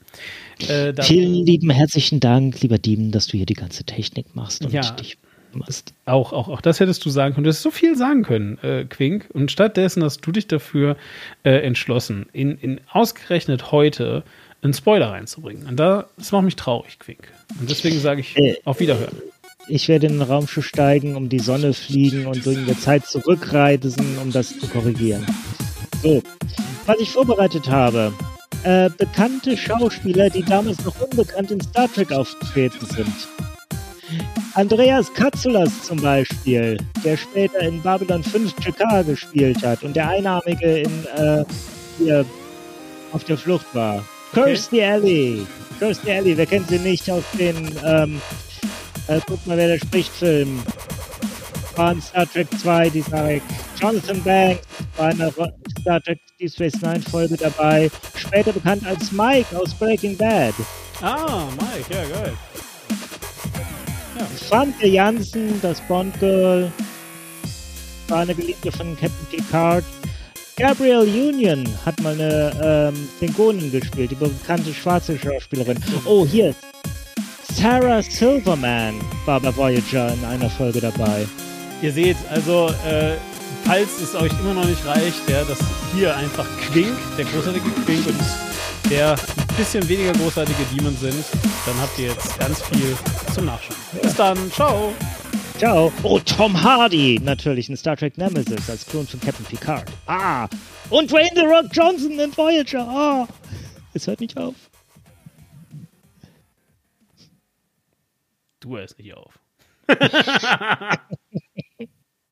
Äh, Vielen lieben herzlichen Dank, lieber Diemen, dass du hier die ganze Technik machst und ja. dich machst. Auch, auch, auch das hättest du sagen können. Du hättest so viel sagen können, äh, Quink. Und stattdessen hast du dich dafür äh, entschlossen, in, in ausgerechnet heute einen Spoiler reinzubringen. Und da, das macht mich traurig, Quink. Und deswegen sage ich äh, auf Wiederhören. Ich werde in den Raumschiff steigen, um die Sonne fliegen und in der Zeit zurückreisen, um das zu korrigieren. So, was ich vorbereitet habe, äh, bekannte Schauspieler, die damals noch unbekannt in Star Trek aufgetreten sind. Andreas Katsoulas zum Beispiel, der später in Babylon 5 Chakar gespielt hat und der Einarmige in äh, hier auf der Flucht war. Okay. Kirstie Alley. Kirstie Alley, wer kennt sie nicht aus den ähm, äh, guck mal, wer da spricht, Film. War in Star Trek 2, die Tarek. Jonathan Banks war in der Star Trek Deep Space Nine Folge dabei. Später bekannt als Mike aus Breaking Bad. Ah, Mike, ja, geil. Ja. Svante Jansen, das Bond Girl, war eine Geliebte von Captain Picard. Gabrielle Union hat mal eine ähm, Klingonin gespielt, die bekannte schwarze Schauspielerin. Oh, hier. Sarah Silverman war bei Voyager in einer Folge dabei. Ihr seht, also äh, falls es euch immer noch nicht reicht, ja, dass hier einfach Quink, der großartige Quink und der ein bisschen weniger großartige Demon sind, dann habt ihr jetzt ganz viel zum Nachschauen. Bis dann, ciao! Ciao. Oh, Tom Hardy, natürlich in Star Trek Nemesis als Klon von Captain Picard. Ah, und Dwayne The Rock Johnson in Voyager. Ah, es hört nicht auf. Du hörst nicht auf.